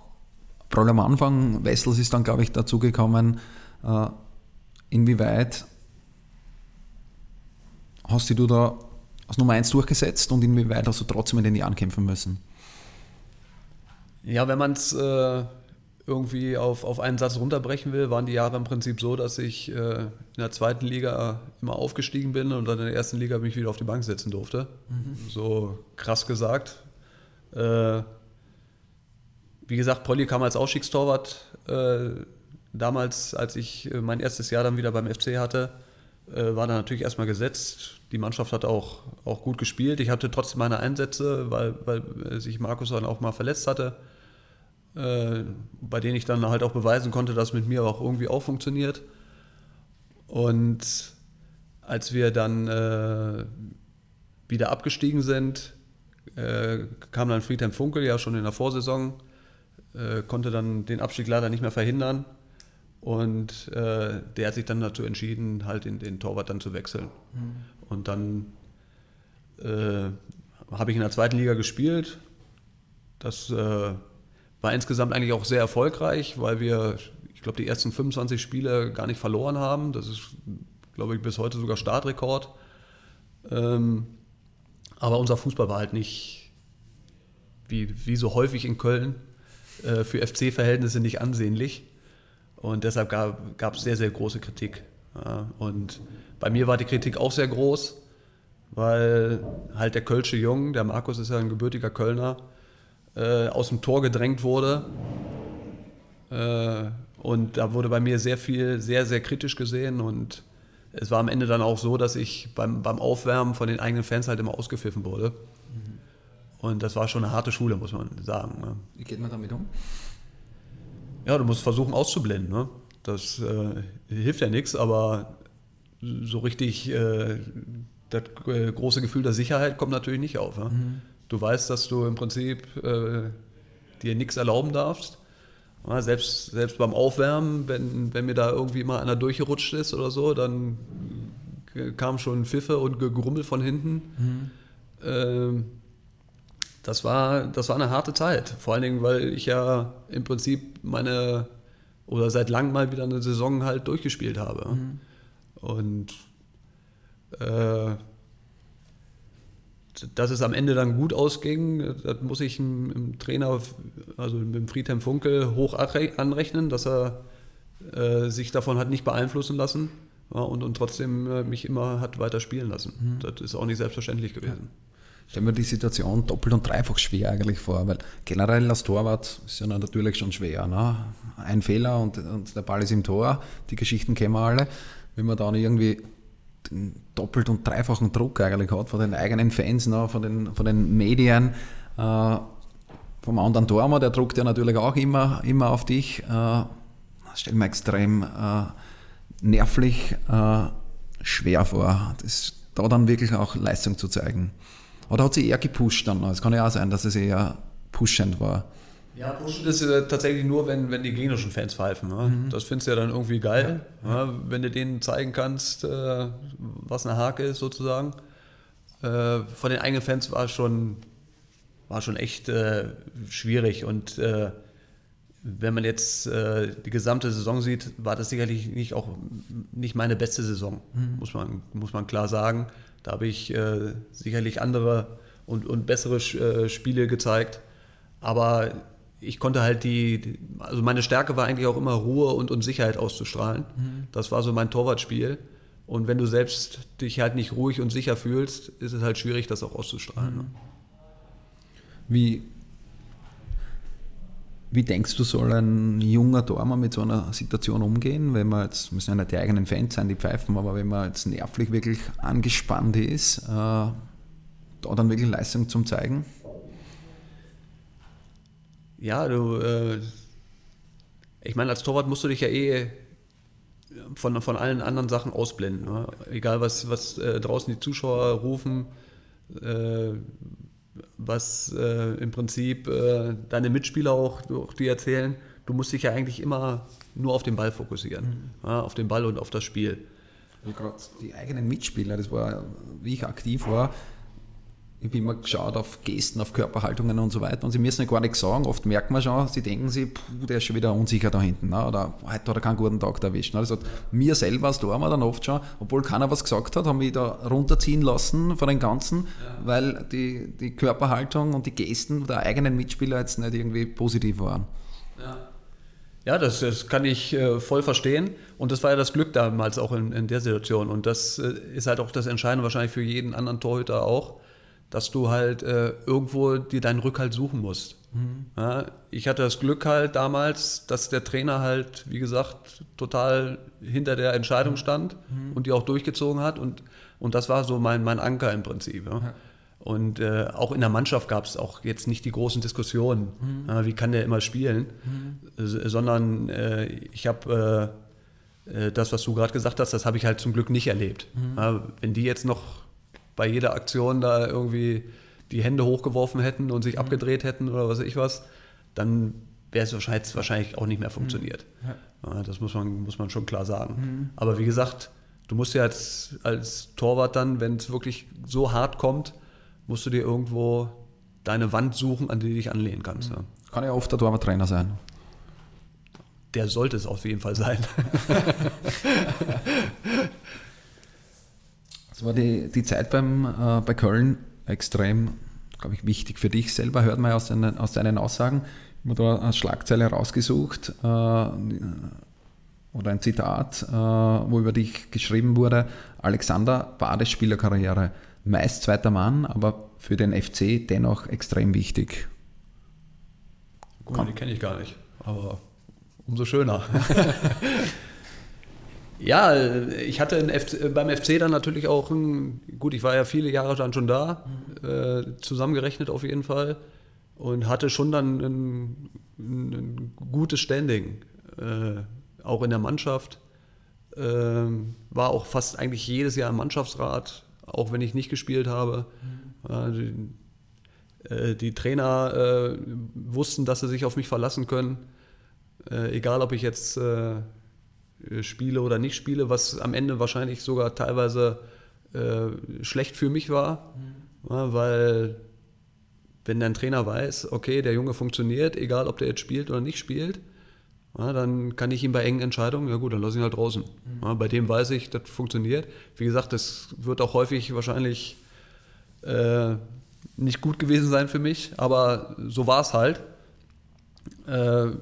vor allem am Anfang, Wessels ist dann, glaube ich, dazugekommen, äh, inwieweit hast du da als Nummer 1 durchgesetzt und inwieweit hast du trotzdem in den Jahren kämpfen müssen? Ja, wenn man es äh, irgendwie auf, auf einen Satz runterbrechen will, waren die Jahre im Prinzip so, dass ich äh, in der zweiten Liga immer aufgestiegen bin und dann in der ersten Liga mich wieder auf die Bank setzen durfte. Mhm. So krass gesagt. Äh, wie gesagt, Polly kam als Ausstiegstorwart äh, damals, als ich äh, mein erstes Jahr dann wieder beim FC hatte, äh, war da natürlich erstmal gesetzt. Die Mannschaft hat auch, auch gut gespielt. Ich hatte trotzdem meine Einsätze, weil, weil sich Markus dann auch mal verletzt hatte, äh, bei denen ich dann halt auch beweisen konnte, dass mit mir auch irgendwie auch funktioniert. Und als wir dann äh, wieder abgestiegen sind, äh, kam dann Friedhelm Funkel ja schon in der Vorsaison, äh, konnte dann den Abstieg leider nicht mehr verhindern. Und äh, der hat sich dann dazu entschieden, halt in den Torwart dann zu wechseln. Mhm. Und dann habe ich in der zweiten Liga gespielt. Das war insgesamt eigentlich auch sehr erfolgreich, weil wir, ich glaube, die ersten 25 Spiele gar nicht verloren haben. Das ist, glaube ich, bis heute sogar Startrekord. Ähm, aber unser Fußball war halt nicht, wie, wie so häufig in Köln, äh, für FC-Verhältnisse nicht ansehnlich. Und deshalb gab es sehr, sehr große Kritik. Und bei mir war die Kritik auch sehr groß, weil halt der Kölsche Jung, der Markus ist ja ein gebürtiger Kölner, äh, aus dem Tor gedrängt wurde. Äh, und da wurde bei mir sehr viel, sehr, sehr kritisch gesehen. Und es war am Ende dann auch so, dass ich beim, beim Aufwärmen von den eigenen Fans halt immer ausgepfiffen wurde. Mhm. Und das war schon eine harte Schule, muss man sagen. Ne? Wie geht man damit um? Ja, du musst versuchen auszublenden. Ne? Das äh, hilft ja nichts, aber so richtig äh, das äh, große Gefühl der Sicherheit kommt natürlich nicht auf. Ne? Mhm. Du weißt, dass du im Prinzip äh, dir nichts erlauben darfst. Ja, selbst, selbst beim Aufwärmen, wenn, wenn mir da irgendwie mal einer durchgerutscht ist oder so, dann kam schon Pfiffe und Gegrummel von hinten. Mhm. Ähm, das war, das war eine harte Zeit. Vor allen Dingen, weil ich ja im Prinzip meine oder seit langem mal wieder eine Saison halt durchgespielt habe. Mhm. Und äh, dass es am Ende dann gut ausging, das muss ich dem, Trainer, also dem Friedhelm Funkel, hoch anrechnen, dass er äh, sich davon hat nicht beeinflussen lassen ja, und, und trotzdem äh, mich immer hat weiter spielen lassen. Mhm. Das ist auch nicht selbstverständlich gewesen. Ja stelle mir die Situation doppelt und dreifach schwer eigentlich vor, weil generell als Torwart ist ja natürlich schon schwer. Ne? Ein Fehler und, und der Ball ist im Tor, die Geschichten kennen wir alle. Wenn man dann irgendwie doppelt und dreifachen Druck eigentlich hat von den eigenen Fans, ne? von, den, von den Medien, äh, vom anderen Tormann, der druckt ja natürlich auch immer, immer auf dich. Äh, das stellt mir extrem äh, nervlich äh, schwer vor, das, da dann wirklich auch Leistung zu zeigen. Oder hat sie eher gepusht dann? Es kann ja auch sein, dass es eher pushend war. Ja, pushen ist ja tatsächlich nur, wenn, wenn die gegnerischen Fans pfeifen. Ne? Mhm. Das findest du ja dann irgendwie geil, ja. Ja, wenn du denen zeigen kannst, äh, was eine Hake ist sozusagen. Äh, von den eigenen Fans war schon, war schon echt äh, schwierig und äh, wenn man jetzt äh, die gesamte Saison sieht, war das sicherlich nicht auch nicht meine beste Saison, mhm. muss, man, muss man klar sagen. Da habe ich äh, sicherlich andere und, und bessere äh, Spiele gezeigt. Aber ich konnte halt die, also meine Stärke war eigentlich auch immer Ruhe und, und Sicherheit auszustrahlen. Mhm. Das war so mein Torwartspiel. Und wenn du selbst dich halt nicht ruhig und sicher fühlst, ist es halt schwierig, das auch auszustrahlen. Ne? Wie, wie denkst du, soll ein junger Tormann mit so einer Situation umgehen, wenn man jetzt, müssen ja nicht die eigenen Fans sein, die pfeifen, aber wenn man jetzt nervlich wirklich angespannt ist, äh, da dann wirklich Leistung zum zeigen? Ja, du, äh, ich meine, als Torwart musst du dich ja eh von, von allen anderen Sachen ausblenden. Ne? Egal, was, was äh, draußen die Zuschauer rufen, äh, was äh, im Prinzip äh, deine Mitspieler auch, auch dir erzählen. Du musst dich ja eigentlich immer nur auf den Ball fokussieren, mhm. ja, auf den Ball und auf das Spiel. Also gerade die eigenen Mitspieler, das war, wie ich aktiv war, ich habe immer geschaut auf Gesten, auf Körperhaltungen und so weiter. Und sie müssen ja gar nichts sagen. Oft merkt man schon, sie denken sich, puh, der ist schon wieder unsicher da hinten. Ne? Oder heute hat er keinen guten Tag erwischt. Ne? Das hat mir selber als Tormann dann oft schon, obwohl keiner was gesagt hat, haben mich da runterziehen lassen von den Ganzen, ja. weil die, die Körperhaltung und die Gesten der eigenen Mitspieler jetzt nicht irgendwie positiv waren. Ja. Ja, das, das kann ich äh, voll verstehen. Und das war ja das Glück damals auch in, in der Situation. Und das äh, ist halt auch das Entscheidende wahrscheinlich für jeden anderen Torhüter auch, dass du halt äh, irgendwo dir deinen Rückhalt suchen musst. Mhm. Ja, ich hatte das Glück halt damals, dass der Trainer halt, wie gesagt, total hinter der Entscheidung stand mhm. und die auch durchgezogen hat. Und, und das war so mein, mein Anker im Prinzip. Ja. Ja. Und äh, auch in der Mannschaft gab es auch jetzt nicht die großen Diskussionen, mhm. äh, wie kann der immer spielen, mhm. sondern äh, ich habe äh, äh, das, was du gerade gesagt hast, das habe ich halt zum Glück nicht erlebt. Mhm. wenn die jetzt noch bei jeder Aktion da irgendwie die Hände hochgeworfen hätten und sich mhm. abgedreht hätten oder was weiß ich was, dann wäre es wahrscheinlich, wahrscheinlich auch nicht mehr funktioniert. Mhm. Ja. das muss man, muss man schon klar sagen. Mhm. Aber wie gesagt, du musst ja als, als Torwart dann, wenn es wirklich so hart kommt, musst du dir irgendwo deine Wand suchen, an die du dich anlehnen kannst. Ja. Kann ja oft der Torwarttrainer sein. Der sollte es auf jeden Fall sein. das war die, die Zeit beim, äh, bei Köln extrem, glaube ich, wichtig für dich selber, hört man aus deinen, aus deinen Aussagen. Ich habe da eine Schlagzeile rausgesucht äh, oder ein Zitat, äh, wo über dich geschrieben wurde: Alexander Badespielerkarriere meist zweiter Mann, aber für den FC dennoch extrem wichtig. Gut, Komm. die kenne ich gar nicht, aber umso schöner. ja, ich hatte FC, beim FC dann natürlich auch, gut, ich war ja viele Jahre dann schon da, mhm. äh, zusammengerechnet auf jeden Fall und hatte schon dann ein, ein gutes Standing, äh, auch in der Mannschaft. Äh, war auch fast eigentlich jedes Jahr im Mannschaftsrat, auch wenn ich nicht gespielt habe. Mhm. Die, äh, die, Trainer äh, wussten, dass sie sich auf mich verlassen können, äh, egal ob ich jetzt äh, spiele oder nicht spiele, was am Ende wahrscheinlich sogar teilweise äh, schlecht für mich war, mhm. ja, weil wenn dein Trainer weiß, okay, der Junge funktioniert, egal ob der jetzt spielt oder nicht spielt, ja, dann kann ich ihm bei engen Entscheidungen, ja gut, dann lasse ich ihn halt draußen. Mhm. Ja, bei dem weiß ich, das funktioniert. Wie gesagt, das wird auch häufig wahrscheinlich äh, nicht gut gewesen sein für mich, aber so war es halt. Äh,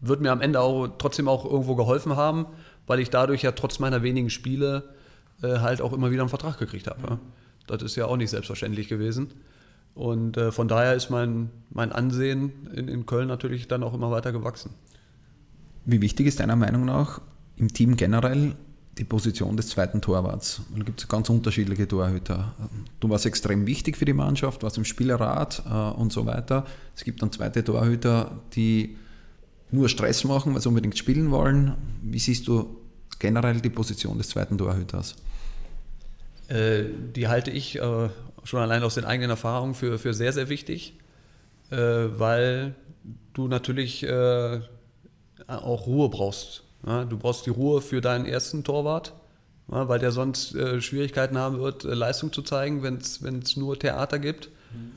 wird mir am Ende auch trotzdem auch irgendwo geholfen haben, weil ich dadurch ja trotz meiner wenigen Spiele äh, halt auch immer wieder einen Vertrag gekriegt habe. Mhm. Das ist ja auch nicht selbstverständlich gewesen. Und äh, von daher ist mein, mein Ansehen in, in Köln natürlich dann auch immer weiter gewachsen. Wie wichtig ist deiner Meinung nach im Team generell die Position des zweiten Torwarts? Da gibt es ganz unterschiedliche Torhüter. Du warst extrem wichtig für die Mannschaft, warst im Spielerrat äh, und so weiter. Es gibt dann zweite Torhüter, die nur Stress machen, weil sie unbedingt spielen wollen. Wie siehst du generell die Position des zweiten Torhüters? Äh, die halte ich äh, schon allein aus den eigenen Erfahrungen für, für sehr, sehr wichtig, äh, weil du natürlich auch Ruhe brauchst. Ja, du brauchst die Ruhe für deinen ersten Torwart, ja, weil der sonst Schwierigkeiten haben wird, Leistung zu zeigen, wenn es nur Theater gibt. Mhm.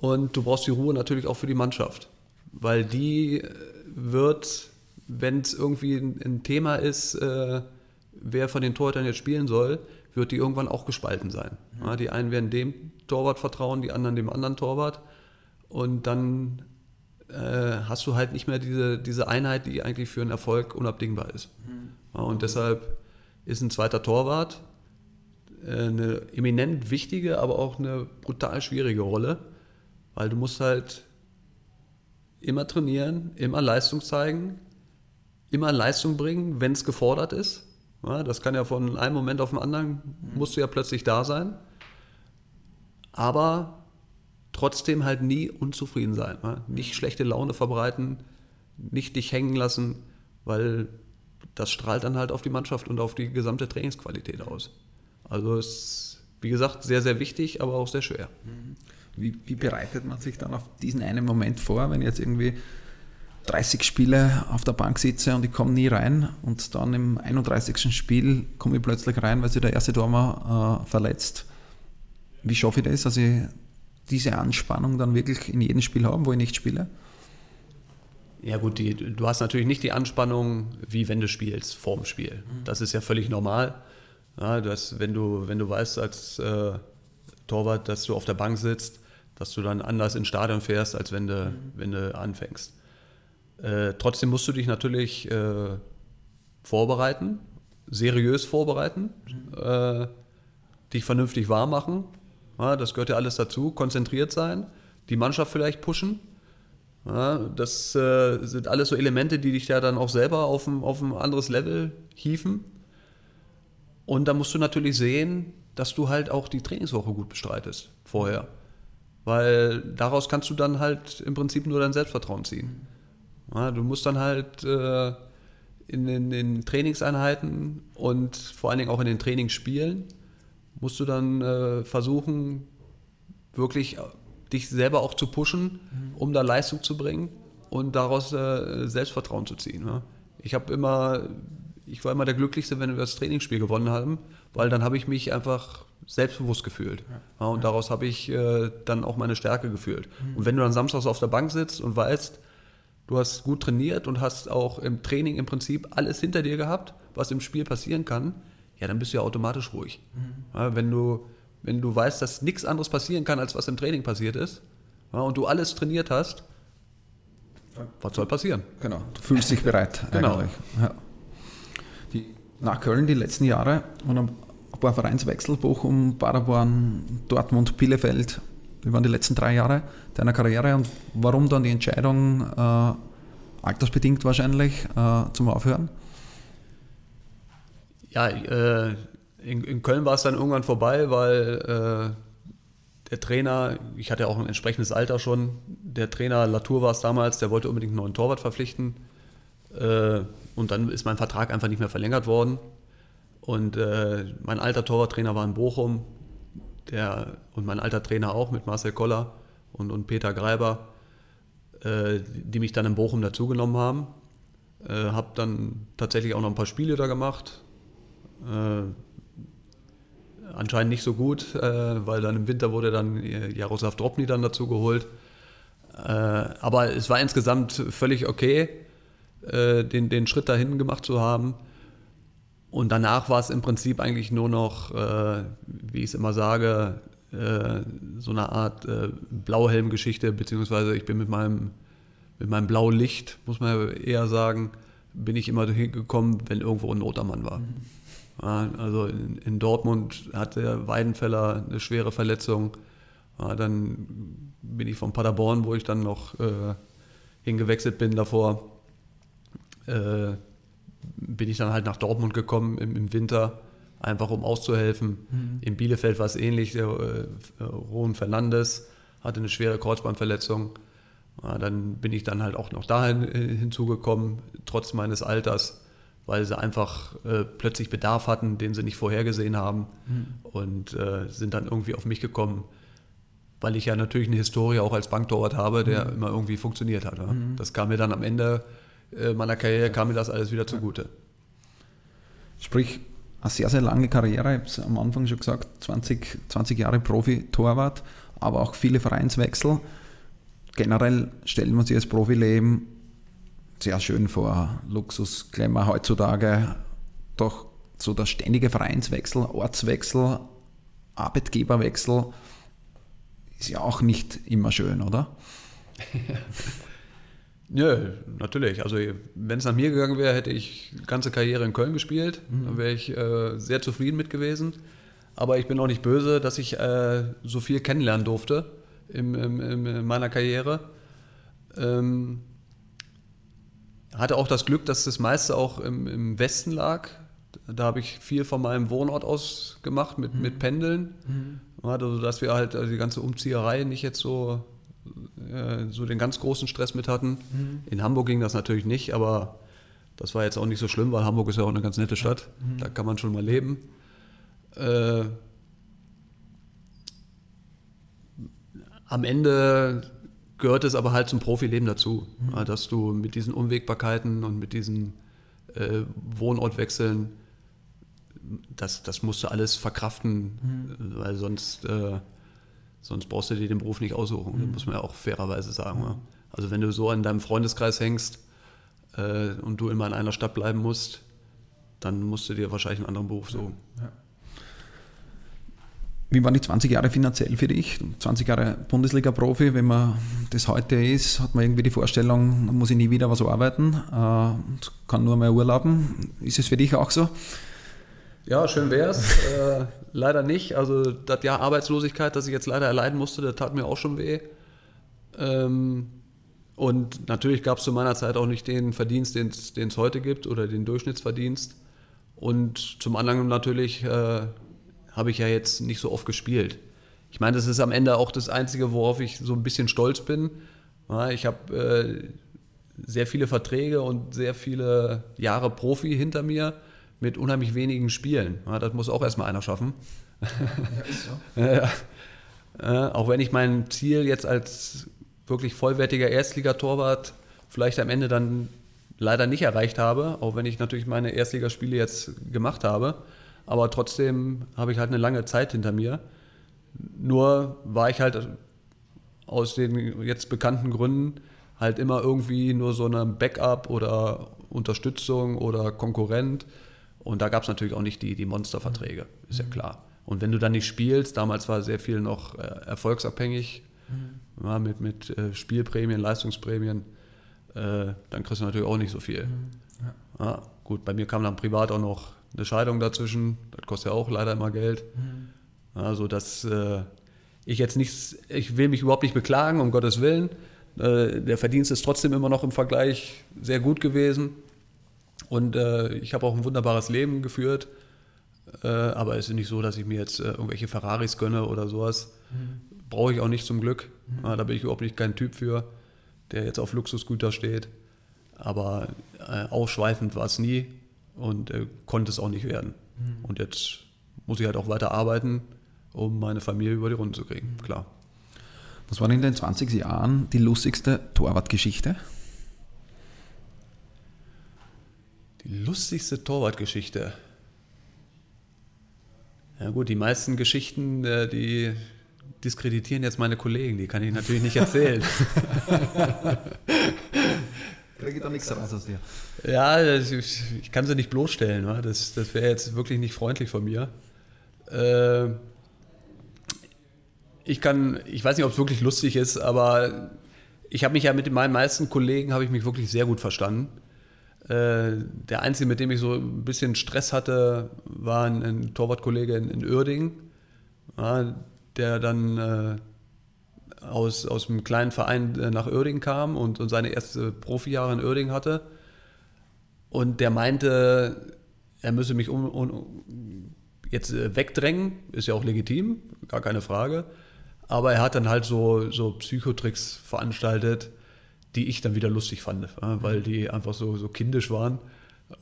Und du brauchst die Ruhe natürlich auch für die Mannschaft, weil die wird, wenn es irgendwie ein, Thema ist, äh, wer von den Torhütern jetzt spielen soll, wird die irgendwann auch gespalten sein. Mhm. Ja, die einen werden dem Torwart vertrauen, die anderen dem anderen Torwart. Und dann äh, hast du halt nicht mehr diese, diese Einheit, die eigentlich für einen Erfolg unabdingbar ist. Mhm. Ja, und deshalb ist ein zweiter Torwart äh, eine eminent wichtige, aber auch eine brutal schwierige Rolle, weil du musst halt immer trainieren, immer Leistung zeigen, immer Leistung bringen, wenn es gefordert ist. Ja, das kann ja von einem Moment auf den anderen, mhm. musst du ja plötzlich da sein. Aber trotzdem halt nie unzufrieden sein. Ne? Nicht schlechte Laune verbreiten, nicht dich hängen lassen, weil das strahlt dann halt auf die Mannschaft und auf die gesamte Trainingsqualität aus. Also ist, wie gesagt, sehr, sehr wichtig, aber auch sehr schwer. Wie, wie bereitet man sich dann auf diesen einen Moment vor, wenn jetzt irgendwie 30 Spiele auf der Bank sitze und ich komme nie rein und dann im 31. Spiel komme ich plötzlich rein, weil sich der erste Dormer äh, verletzt. Wie schaffe ich das, dass ich diese Anspannung dann wirklich in jedem Spiel haben, wo ich nicht spiele? Ja gut, die, du hast natürlich nicht die Anspannung, wie wenn du spielst, vorm Spiel. Mhm. Das ist ja völlig normal. Ja, dass, wenn, du, wenn du weißt als äh, Torwart, dass du auf der Bank sitzt, dass du dann anders ins Stadion fährst, als wenn du, mhm. wenn du anfängst. Äh, trotzdem musst du dich natürlich äh, vorbereiten, seriös vorbereiten, äh, dich vernünftig warm machen. Ja, das gehört ja alles dazu. Konzentriert sein, die Mannschaft vielleicht pushen. Ja, das äh, sind alles so Elemente, die dich ja dann auch selber auf ein, auf ein anderes Level hieven. Und da musst du natürlich sehen, dass du halt auch die Trainingswoche gut bestreitest vorher. Weil daraus kannst du dann halt im Prinzip nur dein Selbstvertrauen ziehen. Ja, du musst dann halt äh, in, den, in den Trainingseinheiten und vor allen Dingen auch in den Trainingsspielen, musst du dann äh, versuchen, wirklich dich selber auch zu pushen, um da Leistung zu bringen und daraus äh, Selbstvertrauen zu ziehen. Ne? Ich habe immer, ich war immer der Glücklichste, wenn wir das Trainingsspiel gewonnen haben, weil dann habe ich mich einfach selbstbewusst gefühlt. Ja, und daraus habe ich äh, dann auch meine Stärke gefühlt. Und wenn du dann samstags auf der Bank sitzt und weißt, du hast gut trainiert und hast auch im Training im Prinzip alles hinter dir gehabt, was im Spiel passieren kann, ja, dann bist du ja automatisch ruhig. Ja, wenn, du, wenn du weißt, dass nichts anderes passieren kann, als was im Training passiert ist, ja, und du alles trainiert hast, was soll passieren? Genau, du fühlst dich bereit Genau. Ja. Die, nach Köln die letzten Jahre und ein paar Vereinswechsel, Bochum, Paderborn, Dortmund, Bielefeld. Wie waren die letzten drei Jahre deiner Karriere und warum dann die Entscheidung, äh, altersbedingt wahrscheinlich, äh, zum Aufhören? Ja, äh, in, in Köln war es dann irgendwann vorbei, weil der Trainer, ich hatte ja auch ein entsprechendes Alter schon, der Trainer Latour war es damals, der wollte unbedingt einen neuen Torwart verpflichten. Und dann ist mein Vertrag einfach nicht mehr verlängert worden. Und äh, mein alter Torwarttrainer war in Bochum der, und mein alter Trainer auch mit Marcel Koller und, und Peter Greiber, äh, die mich dann in Bochum dazugenommen haben. Äh, habe dann tatsächlich auch noch ein paar Spiele da gemacht. Äh, anscheinend nicht so gut, äh, weil dann im Winter wurde dann äh, Jaroslav Dropny dann dazu geholt. Äh, aber es war insgesamt völlig okay, den, den Schritt dahin gemacht zu haben. Und danach war es im Prinzip eigentlich nur noch, äh, wie ich es immer sage, äh, so eine Art äh, Blauhelm-Geschichte, beziehungsweise ich bin mit meinem, mit meinem Blaulicht, muss man ja eher sagen, bin ich immer hingekommen, wenn irgendwo ein Notermann war. Ja, also in, in Dortmund hatte Weidenfeller eine schwere Verletzung. Ja, dann bin ich von Paderborn, wo ich dann noch äh, hingewechselt bin davor, äh, bin ich dann halt nach Dortmund gekommen im, im Winter, einfach um auszuhelfen. In Bielefeld war es ähnlich. Der äh, Ron Fernandes hatte eine schwere Kreuzbandverletzung. Ja, dann bin ich dann halt auch noch dahin äh, hinzugekommen, trotz meines Alters, weil sie einfach äh, plötzlich Bedarf hatten, den sie nicht vorhergesehen haben und äh, sind dann irgendwie auf mich gekommen, weil ich ja natürlich eine Historie auch als Banktorwart habe, der immer irgendwie funktioniert hat. Ja. Das kam mir dann am Ende meiner Karriere, kam mir das alles wieder zugute. Sprich, eine sehr, sehr lange Karriere, ich habe es am Anfang schon gesagt, 20, 20 Jahre Profi-Torwart, aber auch viele Vereinswechsel. Generell stellen wir sich das Profileben sehr schön vor. Luxus, Glamour heutzutage, doch so der ständige Vereinswechsel, Ortswechsel, Arbeitgeberwechsel ist ja auch nicht immer schön, oder? Nö, natürlich. Also wenn es nach mir gegangen wäre, hätte ich die ganze Karriere in Köln gespielt. Da wäre ich äh, sehr zufrieden mit gewesen. Aber ich bin auch nicht böse, dass ich äh, so viel kennenlernen durfte im, im, im, in meiner Karriere. Ähm, hatte auch das Glück, dass das meiste auch im, Westen lag. Da habe ich viel von meinem Wohnort aus gemacht mit, mit Pendeln. Also, dass wir halt also die ganze Umzieherei nicht jetzt so, äh, so den ganz großen Stress mit hatten. In Hamburg ging das natürlich nicht, aber das war jetzt auch nicht so schlimm, weil Hamburg ist ja auch eine ganz nette Stadt. Da kann man schon mal leben. Äh, am Ende gehört es aber halt zum Profileben dazu, ja, dass du mit diesen Unwägbarkeiten und mit diesen äh, Wohnortwechseln, das, das musst du alles verkraften, weil sonst, äh, sonst brauchst du dir den Beruf nicht aussuchen. Das muss man ja auch fairerweise sagen. Ja. Also wenn du so an deinem Freundeskreis hängst äh, und du immer in einer Stadt bleiben musst, dann musst du dir wahrscheinlich einen anderen Beruf suchen. Wie waren die 20 Jahre finanziell für dich? 20 Jahre Bundesliga-Profi, wenn man das heute ist, hat man irgendwie die Vorstellung, man muss ich nie wieder was arbeiten äh, und kann nur mehr urlauben. Ist es für dich auch so? Ja, schön wäre es. äh, leider nicht. Also das Jahr Arbeitslosigkeit, das ich jetzt leider erleiden musste, das tat mir auch schon weh. Ähm, und natürlich gab es zu meiner Zeit auch nicht den Verdienst, den es heute gibt oder den Durchschnittsverdienst. Und zum anderen natürlich äh, habe ich ja jetzt nicht so oft gespielt. Ich meine, das ist am Ende auch das Einzige, worauf ich so ein bisschen stolz bin. Ja, ich habe äh, sehr viele Verträge und sehr viele Jahre Profi hinter mir mit unheimlich wenigen Spielen. Ja, das muss auch erstmal einer schaffen. Ja, ist so. ja, auch wenn ich mein Ziel jetzt als wirklich vollwertiger Erstligatorwart vielleicht am Ende dann leider nicht erreicht habe, auch wenn ich natürlich meine Erstligaspiele jetzt gemacht habe. Aber trotzdem habe ich halt eine lange Zeit hinter mir. Nur war ich halt aus den jetzt bekannten Gründen halt immer irgendwie nur so eine Backup oder Unterstützung oder Konkurrent. Und da gab es natürlich auch nicht die, die Monsterverträge, ist ja klar. Und wenn du dann nicht spielst, damals war sehr viel noch äh, erfolgsabhängig, mhm. ja, mit, mit äh, Spielprämien, Leistungsprämien, äh, dann kriegst du natürlich auch nicht so viel. Mhm. Ja. Ja, gut, bei mir kam dann privat auch noch eine Scheidung dazwischen, das kostet ja auch leider immer Geld. Mhm. Also dass äh, ich jetzt nichts, ich will mich überhaupt nicht beklagen, um Gottes Willen. Äh, der Verdienst ist trotzdem immer noch im Vergleich sehr gut gewesen. Und äh, ich habe auch ein wunderbares Leben geführt. Äh, aber es ist nicht so, dass ich mir jetzt äh, irgendwelche Ferraris gönne oder sowas. Mhm. Brauche ich auch nicht zum Glück. Mhm. da bin ich überhaupt nicht kein Typ für, der jetzt auf Luxusgüter steht. Aber äh, ausschweifend war es nie und äh, konnte es auch nicht werden. Mhm. Und jetzt muss ich halt auch weiter arbeiten, um meine Familie über die Runde zu kriegen, mhm. klar. Was war in den 20 Jahren die lustigste Torwartgeschichte? Die lustigste Torwartgeschichte. Ja gut, die meisten Geschichten, äh, die diskreditieren jetzt meine Kollegen, die kann ich natürlich nicht erzählen. kriege da nichts raus aus dir. Ja, ich, kann sie nicht bloßstellen. Das, das wäre jetzt wirklich nicht freundlich von mir. Äh, ich kann, ich weiß nicht, ob es wirklich lustig ist, aber ich habe mich ja mit meinen meisten Kollegen habe ich mich wirklich sehr gut verstanden. Äh, der einzige, mit dem ich so ein bisschen Stress hatte, war ein, ein Torwartkollege in, in Uerdingen, ja, der dann äh, aus, aus einem kleinen Verein äh, nach Uerdingen kam und, und seine erste Profijahre in Uerdingen hatte. Und der meinte, er müsse mich um, um, jetzt äh, wegdrängen, ist ja auch legitim, gar keine Frage. Aber er hat dann halt so, so Psychotricks veranstaltet, die ich dann wieder lustig fand, weil die einfach so, so kindisch waren.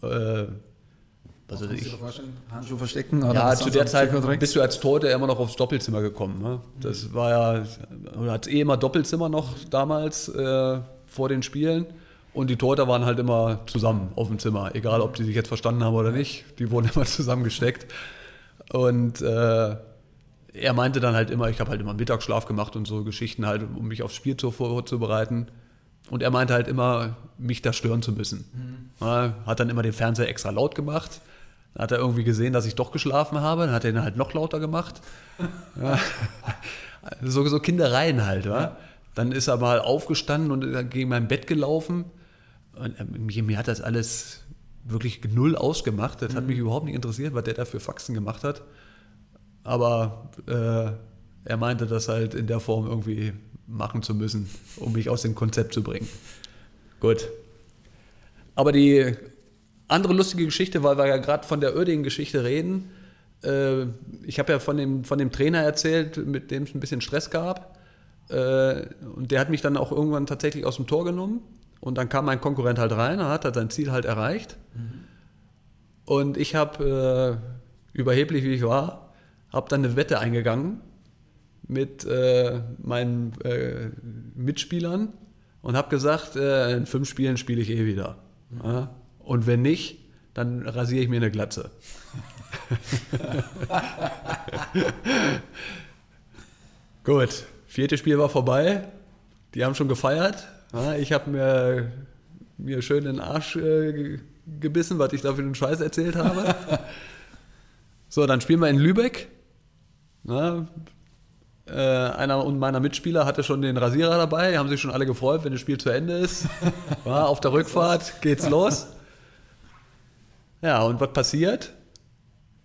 Äh, was weiß ich. Handschuhe verstecken? ja, zu der Zeit bist du als Torte immer noch aufs Doppelzimmer gekommen. Ne? Das war ja, du hattest eh immer Doppelzimmer noch damals äh, vor den Spielen. Und die Torte waren halt immer zusammen auf dem Zimmer, egal ob die sich jetzt verstanden haben oder nicht. Die wurden immer zusammengesteckt. Und äh, er meinte dann halt immer, ich habe halt immer Mittagsschlaf gemacht und so Geschichten halt, um mich aufs Spiel vorzubereiten. Und er meinte halt immer, mich da stören zu müssen. Mhm. Ja, hat dann immer den Fernseher extra laut gemacht dann hat er irgendwie gesehen, dass ich doch geschlafen habe, dann hat er ihn halt noch lauter gemacht. Ja. So, so Kindereien halt, ja. Dann ist er mal aufgestanden und gegen mein Bett gelaufen. Und mir, mir hat das alles wirklich null ausgemacht. Das mhm. hat mich überhaupt nicht interessiert, was der da für Faxen gemacht hat. Aber äh, er meinte das halt in der Form irgendwie machen zu müssen, um mich aus dem Konzept zu bringen. Gut. Aber die andere lustige Geschichte, weil wir ja gerade von der Oerding-Geschichte reden. Äh, ich habe ja von dem, von dem Trainer erzählt, mit dem es ein bisschen Stress gab. Äh, und der hat mich dann auch irgendwann tatsächlich aus dem Tor genommen. Und dann kam mein Konkurrent halt rein, er hat sein Ziel halt erreicht. Mhm. Und ich habe, äh, überheblich wie ich war, habe dann eine Wette eingegangen mit äh, meinen äh, Mitspielern und habe gesagt, äh, in fünf Spielen spiele ich eh wieder. Ja? Und wenn nicht, dann rasiere ich mir eine Glatze. Gut, viertes Spiel war vorbei. Die haben schon gefeiert. Ich habe mir, mir schön den Arsch äh, gebissen, was ich da für den Scheiß erzählt habe. so, dann spielen wir in Lübeck. Na, äh, einer meiner Mitspieler hatte schon den Rasierer dabei, haben sich schon alle gefreut, wenn das Spiel zu Ende ist. Ja, auf der Rückfahrt geht's los. Ja, und was passiert?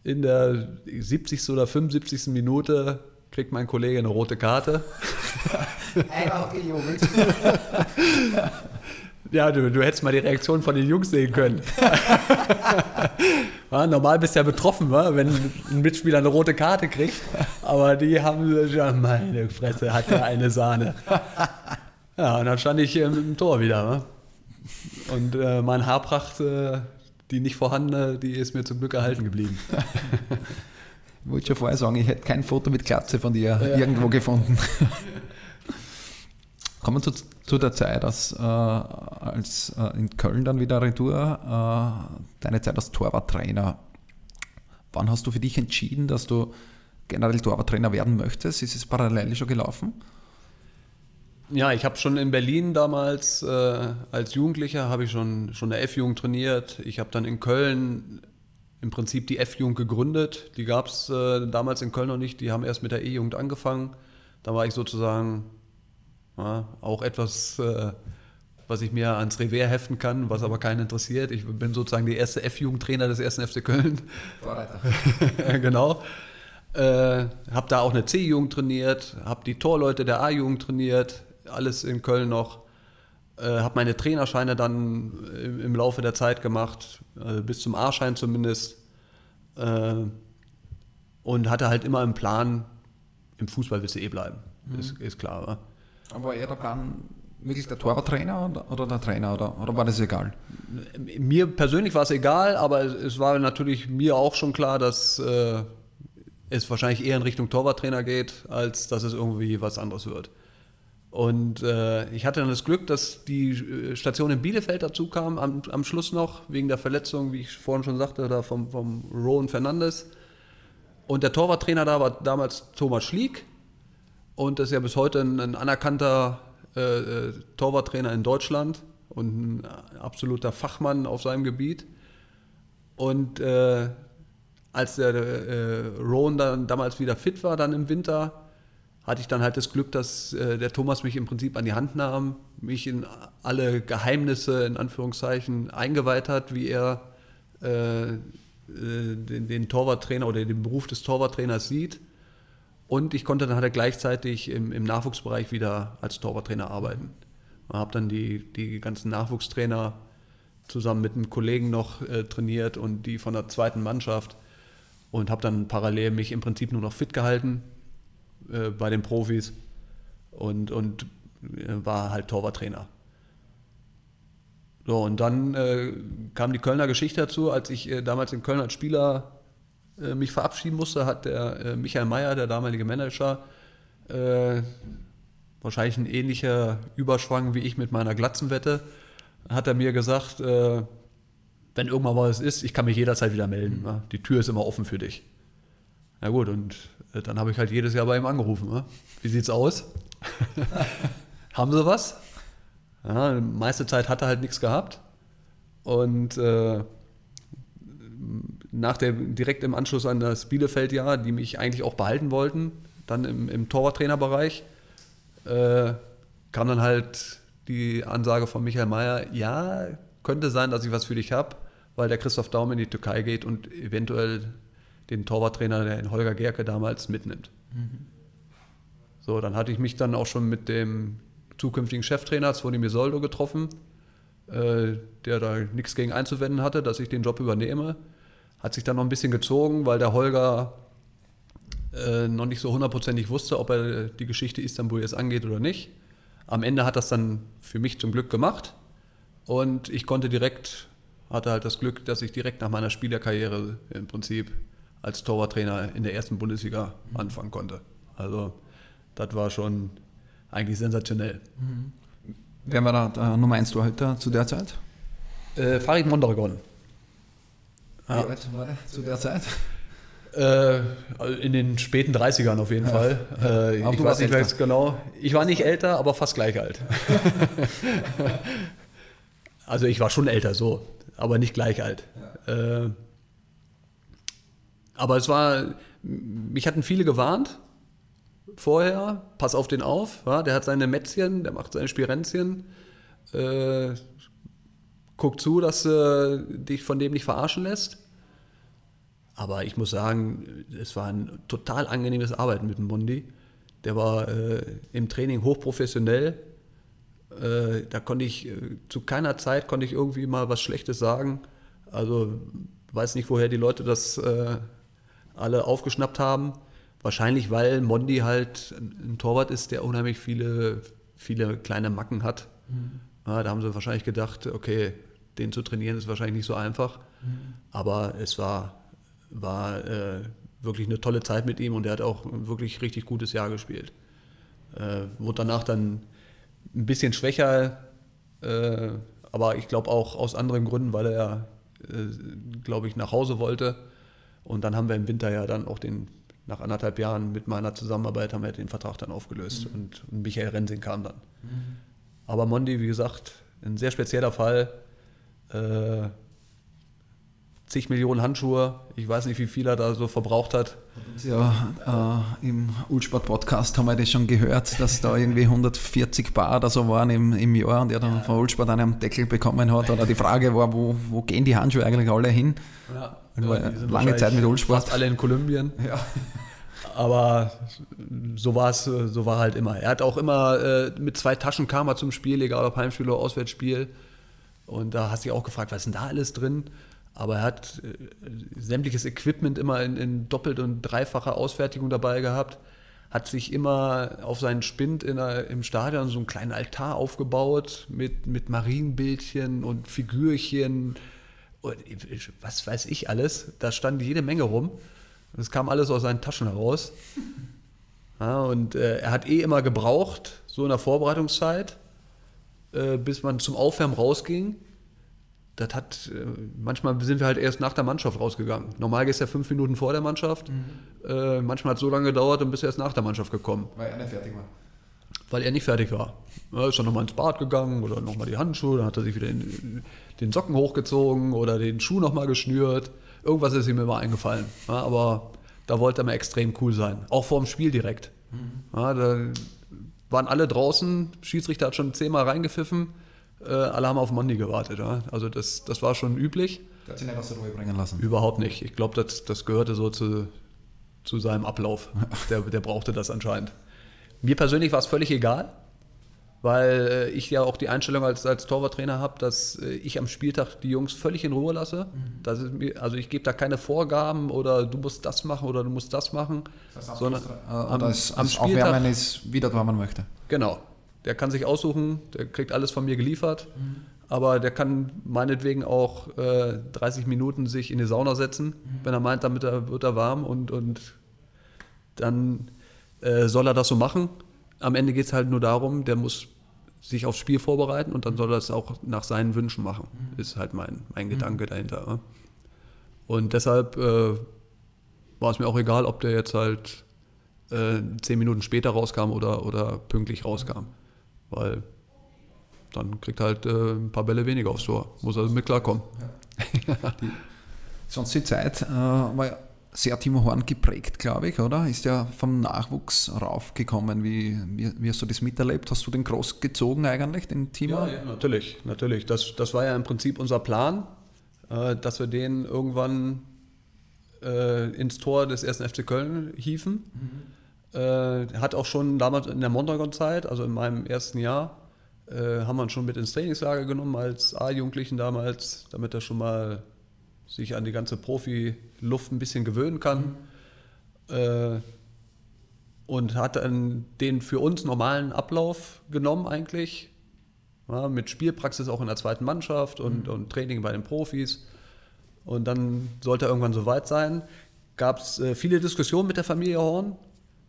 In der 70. oder 75. Minute kriegt mein Kollege eine rote Karte. Einfach gejubelt. Ja, du, du hättest mal die Reaktion von den Jungs sehen können. ja, normal bist du ja betroffen, wenn ein Mitspieler eine rote Karte kriegt. Aber die haben ja, meine Fresse, hat ja eine Sahne. Ja, und dann stand ich im Tor wieder. Und äh, meine Haarpracht, äh, die nicht vorhandene, die ist mir zum Glück erhalten geblieben. Ich wollte schon vorher sagen, ich hätte kein Foto mit Glatze von dir ja. irgendwo gefunden. Kommen wir zu, zu der Zeit, als, äh, als äh, in Köln dann wieder Retour, äh, deine Zeit als Torwarttrainer. Wann hast du für dich entschieden, dass du generell Torwarttrainer werden möchtest? Ist es parallel schon gelaufen? Ja, ich habe schon in Berlin damals äh, als Jugendlicher habe ich schon schon der F-Jugend trainiert. Ich habe dann in Köln im Prinzip die F-Jugend gegründet. Die gab es äh, damals in Köln noch nicht. Die haben erst mit der E-Jugend angefangen. Da war ich sozusagen ja, auch etwas, äh, was ich mir ans Revier heften kann, was aber keinen interessiert. Ich bin sozusagen der erste F-Jugendtrainer des ersten FC Köln. Vorreiter. genau. Äh, habe da auch eine C-Jugend trainiert, habe die Torleute der A-Jugend trainiert, alles in Köln noch. Äh, habe meine Trainerscheine dann im, im, Laufe der Zeit gemacht, äh, bis zum A-Schein zumindest. Äh, und hatte halt immer im Plan, im Fußball willst du eh bleiben. Mhm. Ist, ist klar. Oder? Aber eher der Plan wirklich der Torwarttrainer oder, der Trainer oder, oder war das egal? Mir persönlich war es egal, aber es war natürlich mir auch schon klar, dass äh, es wahrscheinlich eher in Richtung Torwarttrainer geht, als dass es irgendwie was anderes wird. Und äh, ich hatte dann das Glück, dass die äh, Station in Bielefeld dazu kam, am, am Schluss noch, wegen der Verletzung, wie ich vorhin schon sagte, da vom, vom Rowan Fernandes. Und der Torwarttrainer da war damals Thomas Schlieg und ist ja bis heute ein, ein anerkannter äh, äh, Torwarttrainer in Deutschland und ein absoluter Fachmann auf seinem Gebiet. Und äh, als der äh, Rowan dann damals wieder fit war, dann im Winter, hatte ich dann halt das Glück, dass äh, der Thomas mich im Prinzip an die Hand nahm, mich in alle Geheimnisse in Anführungszeichen eingeweiht hat, wie er äh, äh den, den Torwarttrainer oder den Beruf des Torwarttrainers sieht und ich konnte dann halt gleichzeitig im, im Nachwuchsbereich wieder als Torwarttrainer arbeiten. Ich habe dann die, die ganzen Nachwuchstrainer zusammen mit einem Kollegen noch äh, trainiert und die von der zweiten Mannschaft und habe dann parallel mich im Prinzip nur noch fit gehalten äh, bei den Profis und, und äh, war halt Torwarttrainer. So, und dann äh, kam die Kölner Geschichte dazu, als ich äh, damals in Köln als Spieler äh, mich verabschieden musste, hat der äh, Michael Mayer, der damalige Manager, äh, wahrscheinlich ein ähnlicher Überschwang wie ich mit meiner Glatzenwette, hat er mir gesagt, äh, wenn irgendwann was ist, ich kann mich jederzeit wieder melden. Mhm. Die Tür ist immer offen für dich. Na gut, und äh, dann habe ich halt jedes Jahr bei ihm angerufen. Ne? Wie sieht's aus? Haben sie was? Ja, meiste Zeit hat er halt nichts gehabt. Und äh, nach der, direkt im Anschluss an das Bielefeld-Jahr, die mich eigentlich auch behalten wollten, dann im, im Torwarttrainerbereich, äh, kam dann halt die Ansage von Michael Mayer, ja, könnte sein, dass ich was für dich habe, weil der Christoph Daum in die Türkei geht und eventuell den Torwarttrainer, den Holger Gerke damals, mitnimmt. Mhm. So, dann hatte ich mich dann auch schon mit dem zukünftigen Cheftrainer Svonimir Soldo getroffen, äh, der da nichts gegen einzuwenden hatte, dass ich den Job übernehme. Hat sich dann noch ein bisschen gezogen, weil der Holger äh, noch nicht so hundertprozentig wusste, ob er die Geschichte Istanbul jetzt angeht oder nicht. Am Ende hat das dann für mich zum Glück gemacht und ich konnte direkt, hatte halt das Glück, dass ich direkt nach meiner Spielerkarriere im Prinzip als Torwarttrainer in der ersten Bundesliga anfangen konnte. Also das war schon eigentlich sensationell. Mhm. Wer war da der Nummer 1 Torhüter zu der Zeit? Äh, Farid Mondragon. Ja. Wie alt war er zu der Zeit? Äh, in den späten 30ern auf jeden ja. Fall. Äh, ich weiß nicht älter. genau. Ich war nicht älter, aber fast gleich alt. also ich war schon älter, so, aber nicht gleich alt. Ja. Äh, Aber es war, mich hatten viele gewarnt vorher, pass auf den auf, ja, der hat seine Mätzchen, der macht seine Spirenzchen, äh, guck zu, dass du dich von dem nicht verarschen lässt. Aber ich muss sagen, es war ein total angenehmes Arbeiten mit dem Mundi. Der war äh, im Training hochprofessionell. Äh, da konnte ich äh, zu keiner Zeit konnte ich irgendwie mal was Schlechtes sagen. Also weiß nicht, woher die Leute das äh, alle aufgeschnappt haben. Wahrscheinlich, weil Mondi halt ein Torwart ist, der unheimlich viele, viele kleine Macken hat. Mhm. Ja, da haben sie wahrscheinlich gedacht, okay, den zu trainieren ist wahrscheinlich nicht so einfach. Mhm. Aber es war, war äh, wirklich eine tolle Zeit mit ihm und er hat auch ein wirklich richtig gutes Jahr gespielt. Äh, wurde danach dann ein bisschen schwächer, äh, aber ich glaube auch aus anderen Gründen, weil er, äh, glaube ich, nach Hause wollte. Und dann haben wir im Winter ja dann auch den nach anderthalb Jahren mit meiner Zusammenarbeit haben wir den Vertrag dann aufgelöst mhm. und, und, Michael Rensing kam dann. Mhm. Aber Mondi, wie gesagt, ein sehr spezieller Fall. Äh, zig Millionen Handschuhe. Ich weiß nicht, wie viel er da so verbraucht hat. Ja, äh, im Ulsport-Podcast haben wir das schon gehört, dass da irgendwie 140 Bar oder so waren im, im Jahr und er dann ja. von Ulsport einen Deckel bekommen hat. Oder die Frage war, wo, wo gehen die Handschuhe eigentlich alle hin? Ja. Ja, lange Zeit mit Ulsport. Fast alle in Kolumbien. Ja. Aber so war es, so war halt immer. Er hat auch immer äh, mit zwei Taschen kam er zum Spiel, egal ob Heimspiel oder Auswärtsspiel. Und da hast du dich auch gefragt, was ist denn da alles drin? Aber er hat äh, sämtliches Equipment immer in, in doppelt und dreifacher Ausfertigung dabei gehabt. Hat sich immer auf seinen Spind in der, im Stadion so einen kleinen Altar aufgebaut mit, mit Marienbildchen und Figürchen und was weiß ich alles. Da stand jede Menge rum. Das kam alles aus seinen Taschen heraus. Ja, und äh, er hat eh immer gebraucht, so in der Vorbereitungszeit, äh, bis man zum Aufwärmen rausging. Das hat, äh, manchmal sind wir halt erst nach der Mannschaft rausgegangen. Normal gehst du ja fünf Minuten vor der Mannschaft. Mhm. Äh, manchmal hat es so lange gedauert und bist erst nach der Mannschaft gekommen. Weil er nicht fertig war. Weil er nicht fertig war. Er ist dann nochmal ins Bad gegangen oder nochmal die Handschuhe, dann hat er sich wieder in, den Socken hochgezogen oder den Schuh nochmal geschnürt. Irgendwas ist ihm immer eingefallen. Ja, aber da wollte er mal extrem cool sein. Auch vor dem Spiel direkt. Mhm. Ja, da waren alle draußen, Schiedsrichter hat schon zehnmal reingepfiffen, äh, alle haben auf Mondi gewartet. Ja. Also das, das war schon üblich. Hat nicht aus der Ruhe bringen lassen. Überhaupt nicht. Ich glaube, das, das gehörte so zu, zu seinem Ablauf. Der, der brauchte das anscheinend. Mir persönlich war es völlig egal weil äh, ich ja auch die Einstellung als, als Torwarttrainer habe, dass äh, ich am Spieltag die Jungs völlig in Ruhe lasse. Mhm. Mir, also ich gebe da keine Vorgaben oder du musst das machen oder du musst das machen, das heißt, sondern äh, am, das, am Spieltag Aufwärmen ist wie dort, wo man möchte. Genau. Der kann sich aussuchen, der kriegt alles von mir geliefert, mhm. aber der kann meinetwegen auch äh, 30 Minuten sich in die Sauna setzen, mhm. wenn er meint, damit er, wird er warm und, und dann äh, soll er das so machen. Am Ende geht es halt nur darum, der muss sich aufs Spiel vorbereiten und dann soll er es auch nach seinen Wünschen machen. Mhm. Ist halt mein, mein mhm. Gedanke dahinter. Und deshalb äh, war es mir auch egal, ob der jetzt halt äh, zehn Minuten später rauskam oder, oder pünktlich rauskam. Weil dann kriegt halt äh, ein paar Bälle weniger aufs Tor. Muss also mit klarkommen. Ja. sonst die Zeit äh, war sehr Timo Horn geprägt, glaube ich, oder? Ist ja vom Nachwuchs raufgekommen. Wie, wie, wie, hast du das miterlebt? Hast du den groß gezogen eigentlich, den Timo? Ja, ja natürlich, natürlich. Das, das war ja im Prinzip unser Plan, äh, dass wir den irgendwann äh, ins Tor des ersten FC Köln hieven. Mhm. Äh, hat auch schon damals in der Mondragon-Zeit, also in meinem ersten Jahr, äh, haben wir ihn schon mit ins Trainingslager genommen als A-Jugendlichen damals, damit er schon mal sich an die ganze Profi-Luft ein bisschen gewöhnen kann. Mhm. Äh, und hat dann den für uns normalen Ablauf genommen eigentlich. Ja, mit Spielpraxis auch in der zweiten Mannschaft und, mhm. und Training bei den Profis. Und dann sollte er irgendwann soweit sein. Gab es äh, viele Diskussionen mit der Familie Horn.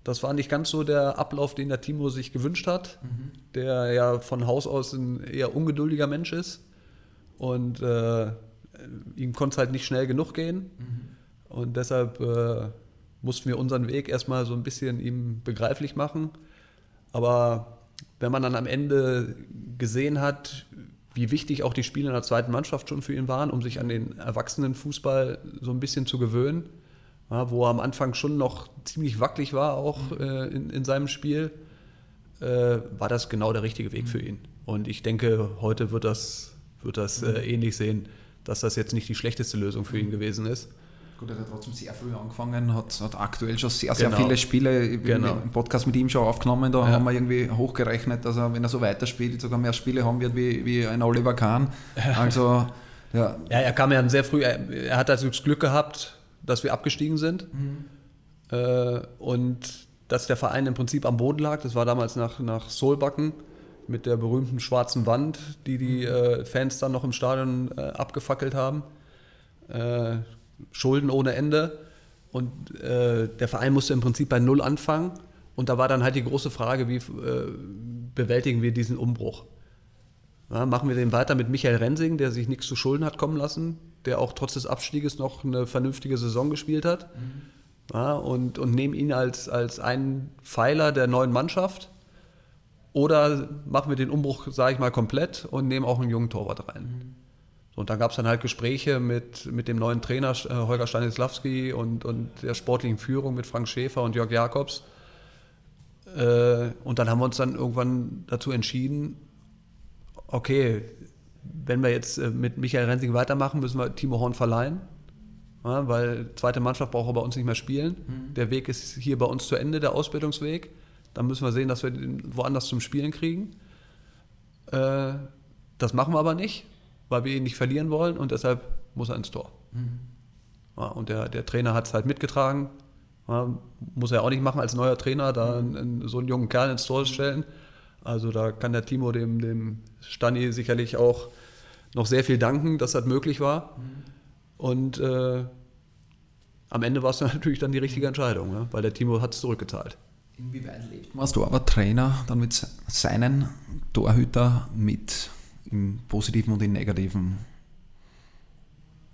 Das war nicht ganz so der Ablauf, den der Timo sich gewünscht hat, mhm. der ja von Haus aus ein eher ungeduldiger Mensch ist. Und äh, ihm konnte es halt nicht schnell genug gehen. Mhm. Und deshalb äh, mussten wir unseren Weg erstmal so ein bisschen ihm begreiflich machen. Aber wenn man dann am Ende gesehen hat, wie wichtig auch die Spiele in der zweiten Mannschaft schon für ihn waren, um sich an den Erwachsenenfußball so ein bisschen zu gewöhnen, ja, wo er am Anfang schon noch ziemlich wackelig war, auch äh, in, in seinem Spiel, äh, war das genau der richtige Weg für ihn. Und ich denke, heute wird das, wird das äh, ähnlich sehen, dass das jetzt nicht die schlechteste Lösung für ihn gewesen ist. Gut, er hat trotzdem sehr früh angefangen, hat, hat aktuell schon sehr, sehr Genau. viele Spiele Genau. im Podcast mit ihm schon aufgenommen. Da Ja. haben wir irgendwie hochgerechnet, dass er, wenn er so weiterspielt, sogar mehr Spiele haben wird wie, wie ein Oliver Kahn. Also, ja, Ja, er kam ja sehr früh, er, er hat also das Glück gehabt, dass wir abgestiegen sind äh, und dass der Verein im Prinzip am Boden lag. Das war damals nach, nach Solbacken mit der berühmten schwarzen Wand, die die äh, Fans dann noch im Stadion äh, abgefackelt haben. Äh, Schulden ohne Ende und äh, der Verein musste im Prinzip bei Null anfangen und da war dann halt die große Frage, wie äh, bewältigen wir diesen Umbruch? Ja, machen wir den weiter mit Michael Rensing, der sich nichts zu Schulden hat kommen lassen, der auch trotz des Abstieges noch eine vernünftige Saison gespielt hat. Ja, und, und nehmen ihn als, als einen Pfeiler der neuen Mannschaft. Oder machen wir den Umbruch, sage ich mal, komplett und nehmen auch einen jungen Torwart rein. So, und dann gab es dann halt Gespräche mit, mit dem neuen Trainer äh, Holger Stanislawski und, und der sportlichen Führung mit Frank Schäfer und Jörg Jakobs. Äh, und dann haben wir uns dann irgendwann dazu entschieden, okay, wenn wir jetzt äh, mit Michael Rensing weitermachen, müssen wir Timo Horn verleihen. Ja, weil zweite Mannschaft braucht er bei uns nicht mehr spielen. Der Weg ist hier bei uns zu Ende, der Ausbildungsweg. Dann müssen wir sehen, dass wir den woanders zum Spielen kriegen. Äh, das machen wir aber nicht, weil wir ihn nicht verlieren wollen und deshalb muss er ins Tor. Ja, und der, der Trainer hat es halt mitgetragen. Ja, muss er auch nicht machen als neuer Trainer, da einen, so einen jungen Kerl ins Tor stellen. Also da kann der Timo dem, dem Stani sicherlich auch noch sehr viel danken, dass das möglich war. Und äh, am Ende war es natürlich dann die richtige Entscheidung, ne? weil der Timo hat es zurückgezahlt. Inwieweit lebt man als Torwarttrainer dann mit se- seinen Torhüter mit im Positiven und im Negativen?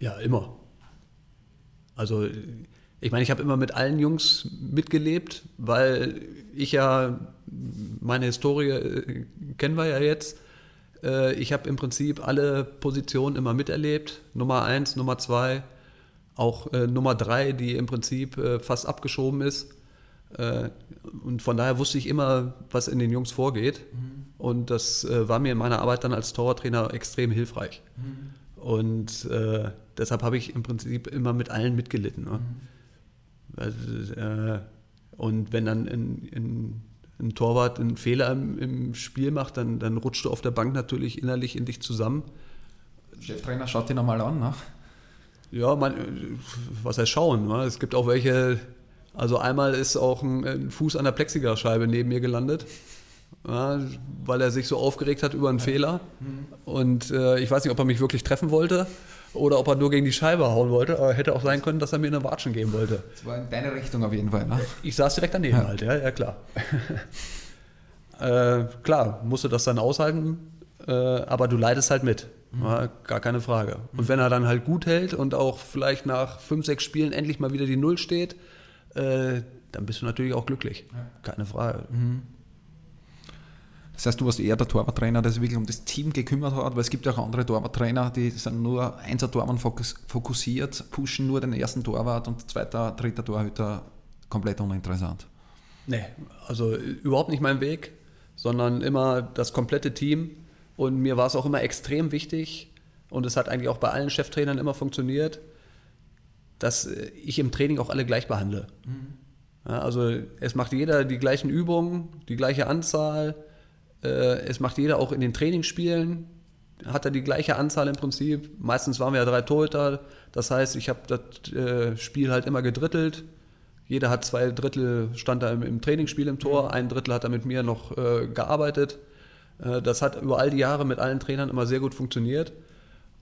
Ja, immer. Also ich meine, ich habe immer mit allen Jungs mitgelebt, weil ich ja, meine Historie äh, kennen wir ja jetzt. Äh, Ich habe im Prinzip alle Positionen immer miterlebt. Nummer eins, Nummer zwei, auch äh, Nummer drei, die im Prinzip fast abgeschoben ist. Äh, Und von daher wusste ich immer, was in den Jungs vorgeht. Und das äh, war mir in meiner Arbeit dann als Torwarttrainer extrem hilfreich. Und äh, deshalb habe ich im Prinzip immer mit allen mitgelitten. Ne? Also, äh, und wenn dann ein, ein, ein Torwart einen Fehler im, im Spiel macht, dann, dann rutscht du auf der Bank natürlich innerlich in dich zusammen. Cheftrainer schaut ihn einmal an, ne? Ja, man, was heißt schauen? Ne? Es gibt auch welche, also einmal ist auch ein, ein Fuß an der Plexiglasscheibe neben mir gelandet, ja, weil er sich so aufgeregt hat über einen Fehler. Und äh, ich weiß nicht, ob er mich wirklich treffen wollte oder ob er nur gegen die Scheibe hauen wollte, aber hätte auch sein können, dass er mir eine Watschen geben wollte. Das war in deine Richtung auf jeden Fall, ne? Ich saß direkt daneben Ja. halt, ja, ja klar. äh, klar, musste das dann aushalten, äh, aber du leidest halt mit. Ja, gar keine Frage. Und wenn er dann halt gut hält und auch vielleicht nach fünf, sechs Spielen endlich mal wieder die Null steht, äh, dann bist du natürlich auch glücklich. Keine Frage. Das heißt, du warst eher der Torwarttrainer, der sich wirklich um das Team gekümmert hat, weil es gibt ja auch andere Torwarttrainer, die sind nur einser Torwart fokus- fokussiert, pushen nur den ersten Torwart und zweiter, dritter Torhüter komplett uninteressant. Nee, also überhaupt nicht mein Weg, sondern immer das komplette Team. Und mir war es auch immer extrem wichtig, und es hat eigentlich auch bei allen Cheftrainern immer funktioniert, dass äh, ich im Training auch alle gleich behandle. Ja, also es macht jeder die gleichen Übungen, die gleiche Anzahl. Äh, es macht jeder auch in den Trainingsspielen, hat er die gleiche Anzahl im Prinzip. Meistens waren wir ja drei Torhüter. Das heißt, ich habe das äh, Spiel halt immer gedrittelt. Jeder hat zwei Drittel, stand da im, im Trainingsspiel im Tor, ein Drittel hat er mit mir noch äh, gearbeitet. Äh, das hat über all die Jahre mit allen Trainern immer sehr gut funktioniert.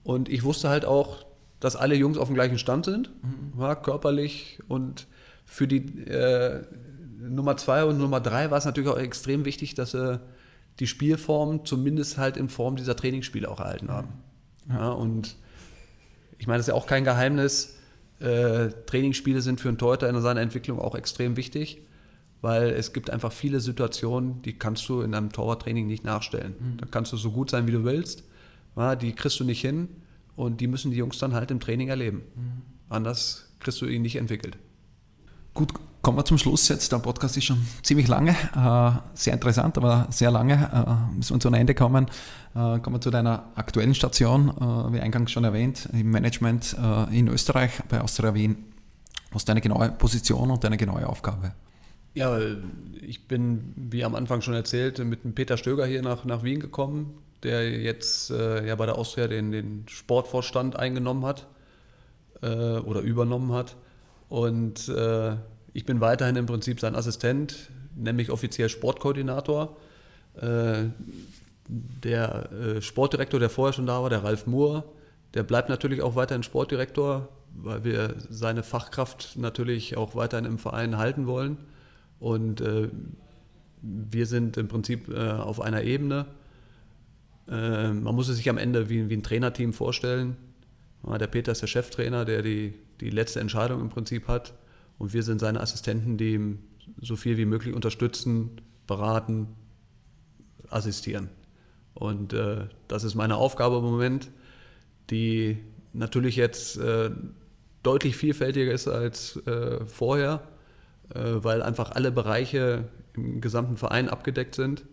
Und ich wusste halt auch, dass alle Jungs auf dem gleichen Stand sind, ja, körperlich. Und für die äh, Nummer zwei und Nummer drei war es natürlich auch extrem wichtig, dass sie die Spielform zumindest halt in Form dieser Trainingsspiele auch erhalten haben. Ja, und ich meine, das ist ja auch kein Geheimnis. Äh, Trainingsspiele sind für einen Torhüter in seiner Entwicklung auch extrem wichtig, weil es gibt einfach viele Situationen, die kannst du in einem Torwarttraining nicht nachstellen. Da kannst du so gut sein, wie du willst, ja, die kriegst du nicht hin und die müssen die Jungs dann halt im Training erleben. Anders kriegst du ihn nicht entwickelt. Gut, kommen wir zum Schluss jetzt. Der Podcast ist schon ziemlich lange, äh, sehr interessant, aber sehr lange. Äh, müssen wir zu einem Ende kommen. Äh, kommen wir zu deiner aktuellen Station, wie eingangs schon erwähnt, im Management in Österreich bei Austria Wien. Was ist deine genaue Position und deine genaue Aufgabe? Ja, ich bin, wie am Anfang schon erzählt, mit dem Peter Stöger hier nach, nach Wien gekommen, der jetzt äh, ja bei der Austria den, den Sportvorstand eingenommen hat äh, oder übernommen hat. Und äh, ich bin weiterhin im Prinzip sein Assistent, nämlich offiziell Sportkoordinator. Äh, der äh, Sportdirektor, der vorher schon da war, der Ralf Moore, der bleibt natürlich auch weiterhin Sportdirektor, weil wir seine Fachkraft natürlich auch weiterhin im Verein halten wollen. Und äh, wir sind im Prinzip auf einer Ebene. Äh, man muss es sich am Ende wie, wie ein Trainerteam vorstellen. Der Peter ist der Cheftrainer, der die, die letzte Entscheidung im Prinzip hat. Und wir sind seine Assistenten, die ihm so viel wie möglich unterstützen, beraten, assistieren. Und äh, das ist meine Aufgabe im Moment, die natürlich jetzt äh, deutlich vielfältiger ist als äh, vorher, äh, weil einfach alle Bereiche im gesamten Verein abgedeckt sind.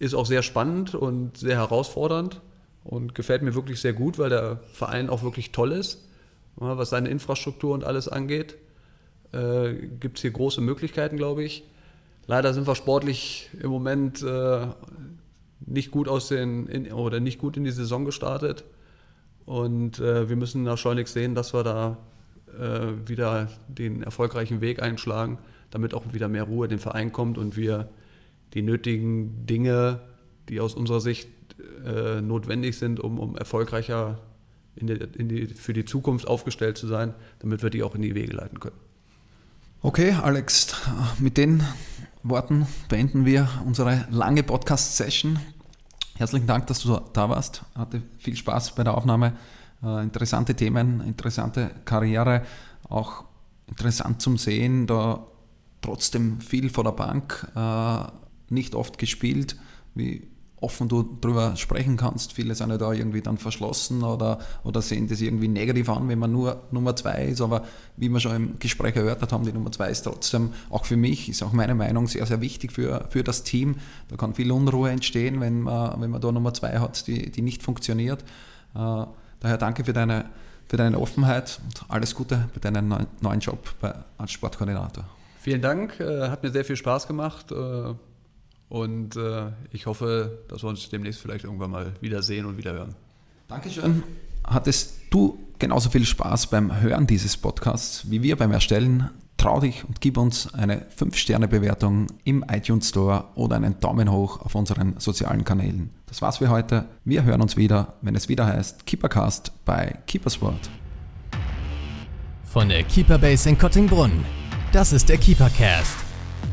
Ist auch sehr spannend und sehr herausfordernd und gefällt mir wirklich sehr gut, weil der Verein auch wirklich toll ist, was seine Infrastruktur und alles angeht. Äh, Gibt es hier große Möglichkeiten, glaube ich. Leider sind wir sportlich im Moment äh, nicht gut aus den in, oder nicht gut in die Saison gestartet. Und äh, wir müssen da schleunigst sehen, dass wir da äh, wieder den erfolgreichen Weg einschlagen, damit auch wieder mehr Ruhe in den Verein kommt und wir die nötigen Dinge, die aus unserer Sicht äh, notwendig sind, um, um erfolgreicher in die, in die, für die Zukunft aufgestellt zu sein, damit wir die auch in die Wege leiten können. Okay, Alex, mit den Worten beenden wir unsere lange Podcast-Session. Herzlichen Dank, dass du da warst. Hatte viel Spaß bei der Aufnahme. Äh, interessante Themen, interessante Karriere, auch interessant zum Sehen, da trotzdem viel vor der Bank, äh, nicht oft gespielt, wie offen du darüber sprechen kannst. Viele sind ja da irgendwie dann verschlossen oder, oder sehen das irgendwie negativ an, wenn man nur Nummer zwei ist. Aber wie wir schon im Gespräch erörtert haben, die Nummer zwei ist trotzdem auch für mich, ist auch meine Meinung, sehr, sehr wichtig für, für das Team. Da kann viel Unruhe entstehen, wenn man, wenn man da Nummer zwei hat, die, die nicht funktioniert. Äh, daher danke für deine, für deine Offenheit und alles Gute bei deinem neuen Job als Sportkoordinator. Vielen Dank, äh, hat mir sehr viel Spaß gemacht. Und äh, ich hoffe, dass wir uns demnächst vielleicht irgendwann mal wiedersehen und wieder hören. Dankeschön. Hattest du genauso viel Spaß beim Hören dieses Podcasts wie wir beim Erstellen? Trau dich und gib uns eine 5-Sterne-Bewertung im iTunes Store oder einen Daumen hoch auf unseren sozialen Kanälen. Das war's für heute. Wir hören uns wieder, wenn es wieder heißt Keepercast bei Keepersport. Von der Keeperbase in Kottingbrunn. Das ist der Keepercast.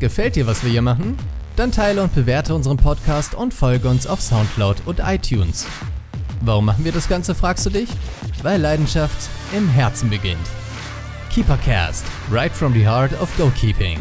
Gefällt dir, was wir hier machen? Dann teile und bewerte unseren Podcast und folge uns auf Soundcloud und iTunes. Warum machen wir das Ganze, fragst du dich? Weil Leidenschaft im Herzen beginnt. Keepercast, right from the heart of goalkeeping.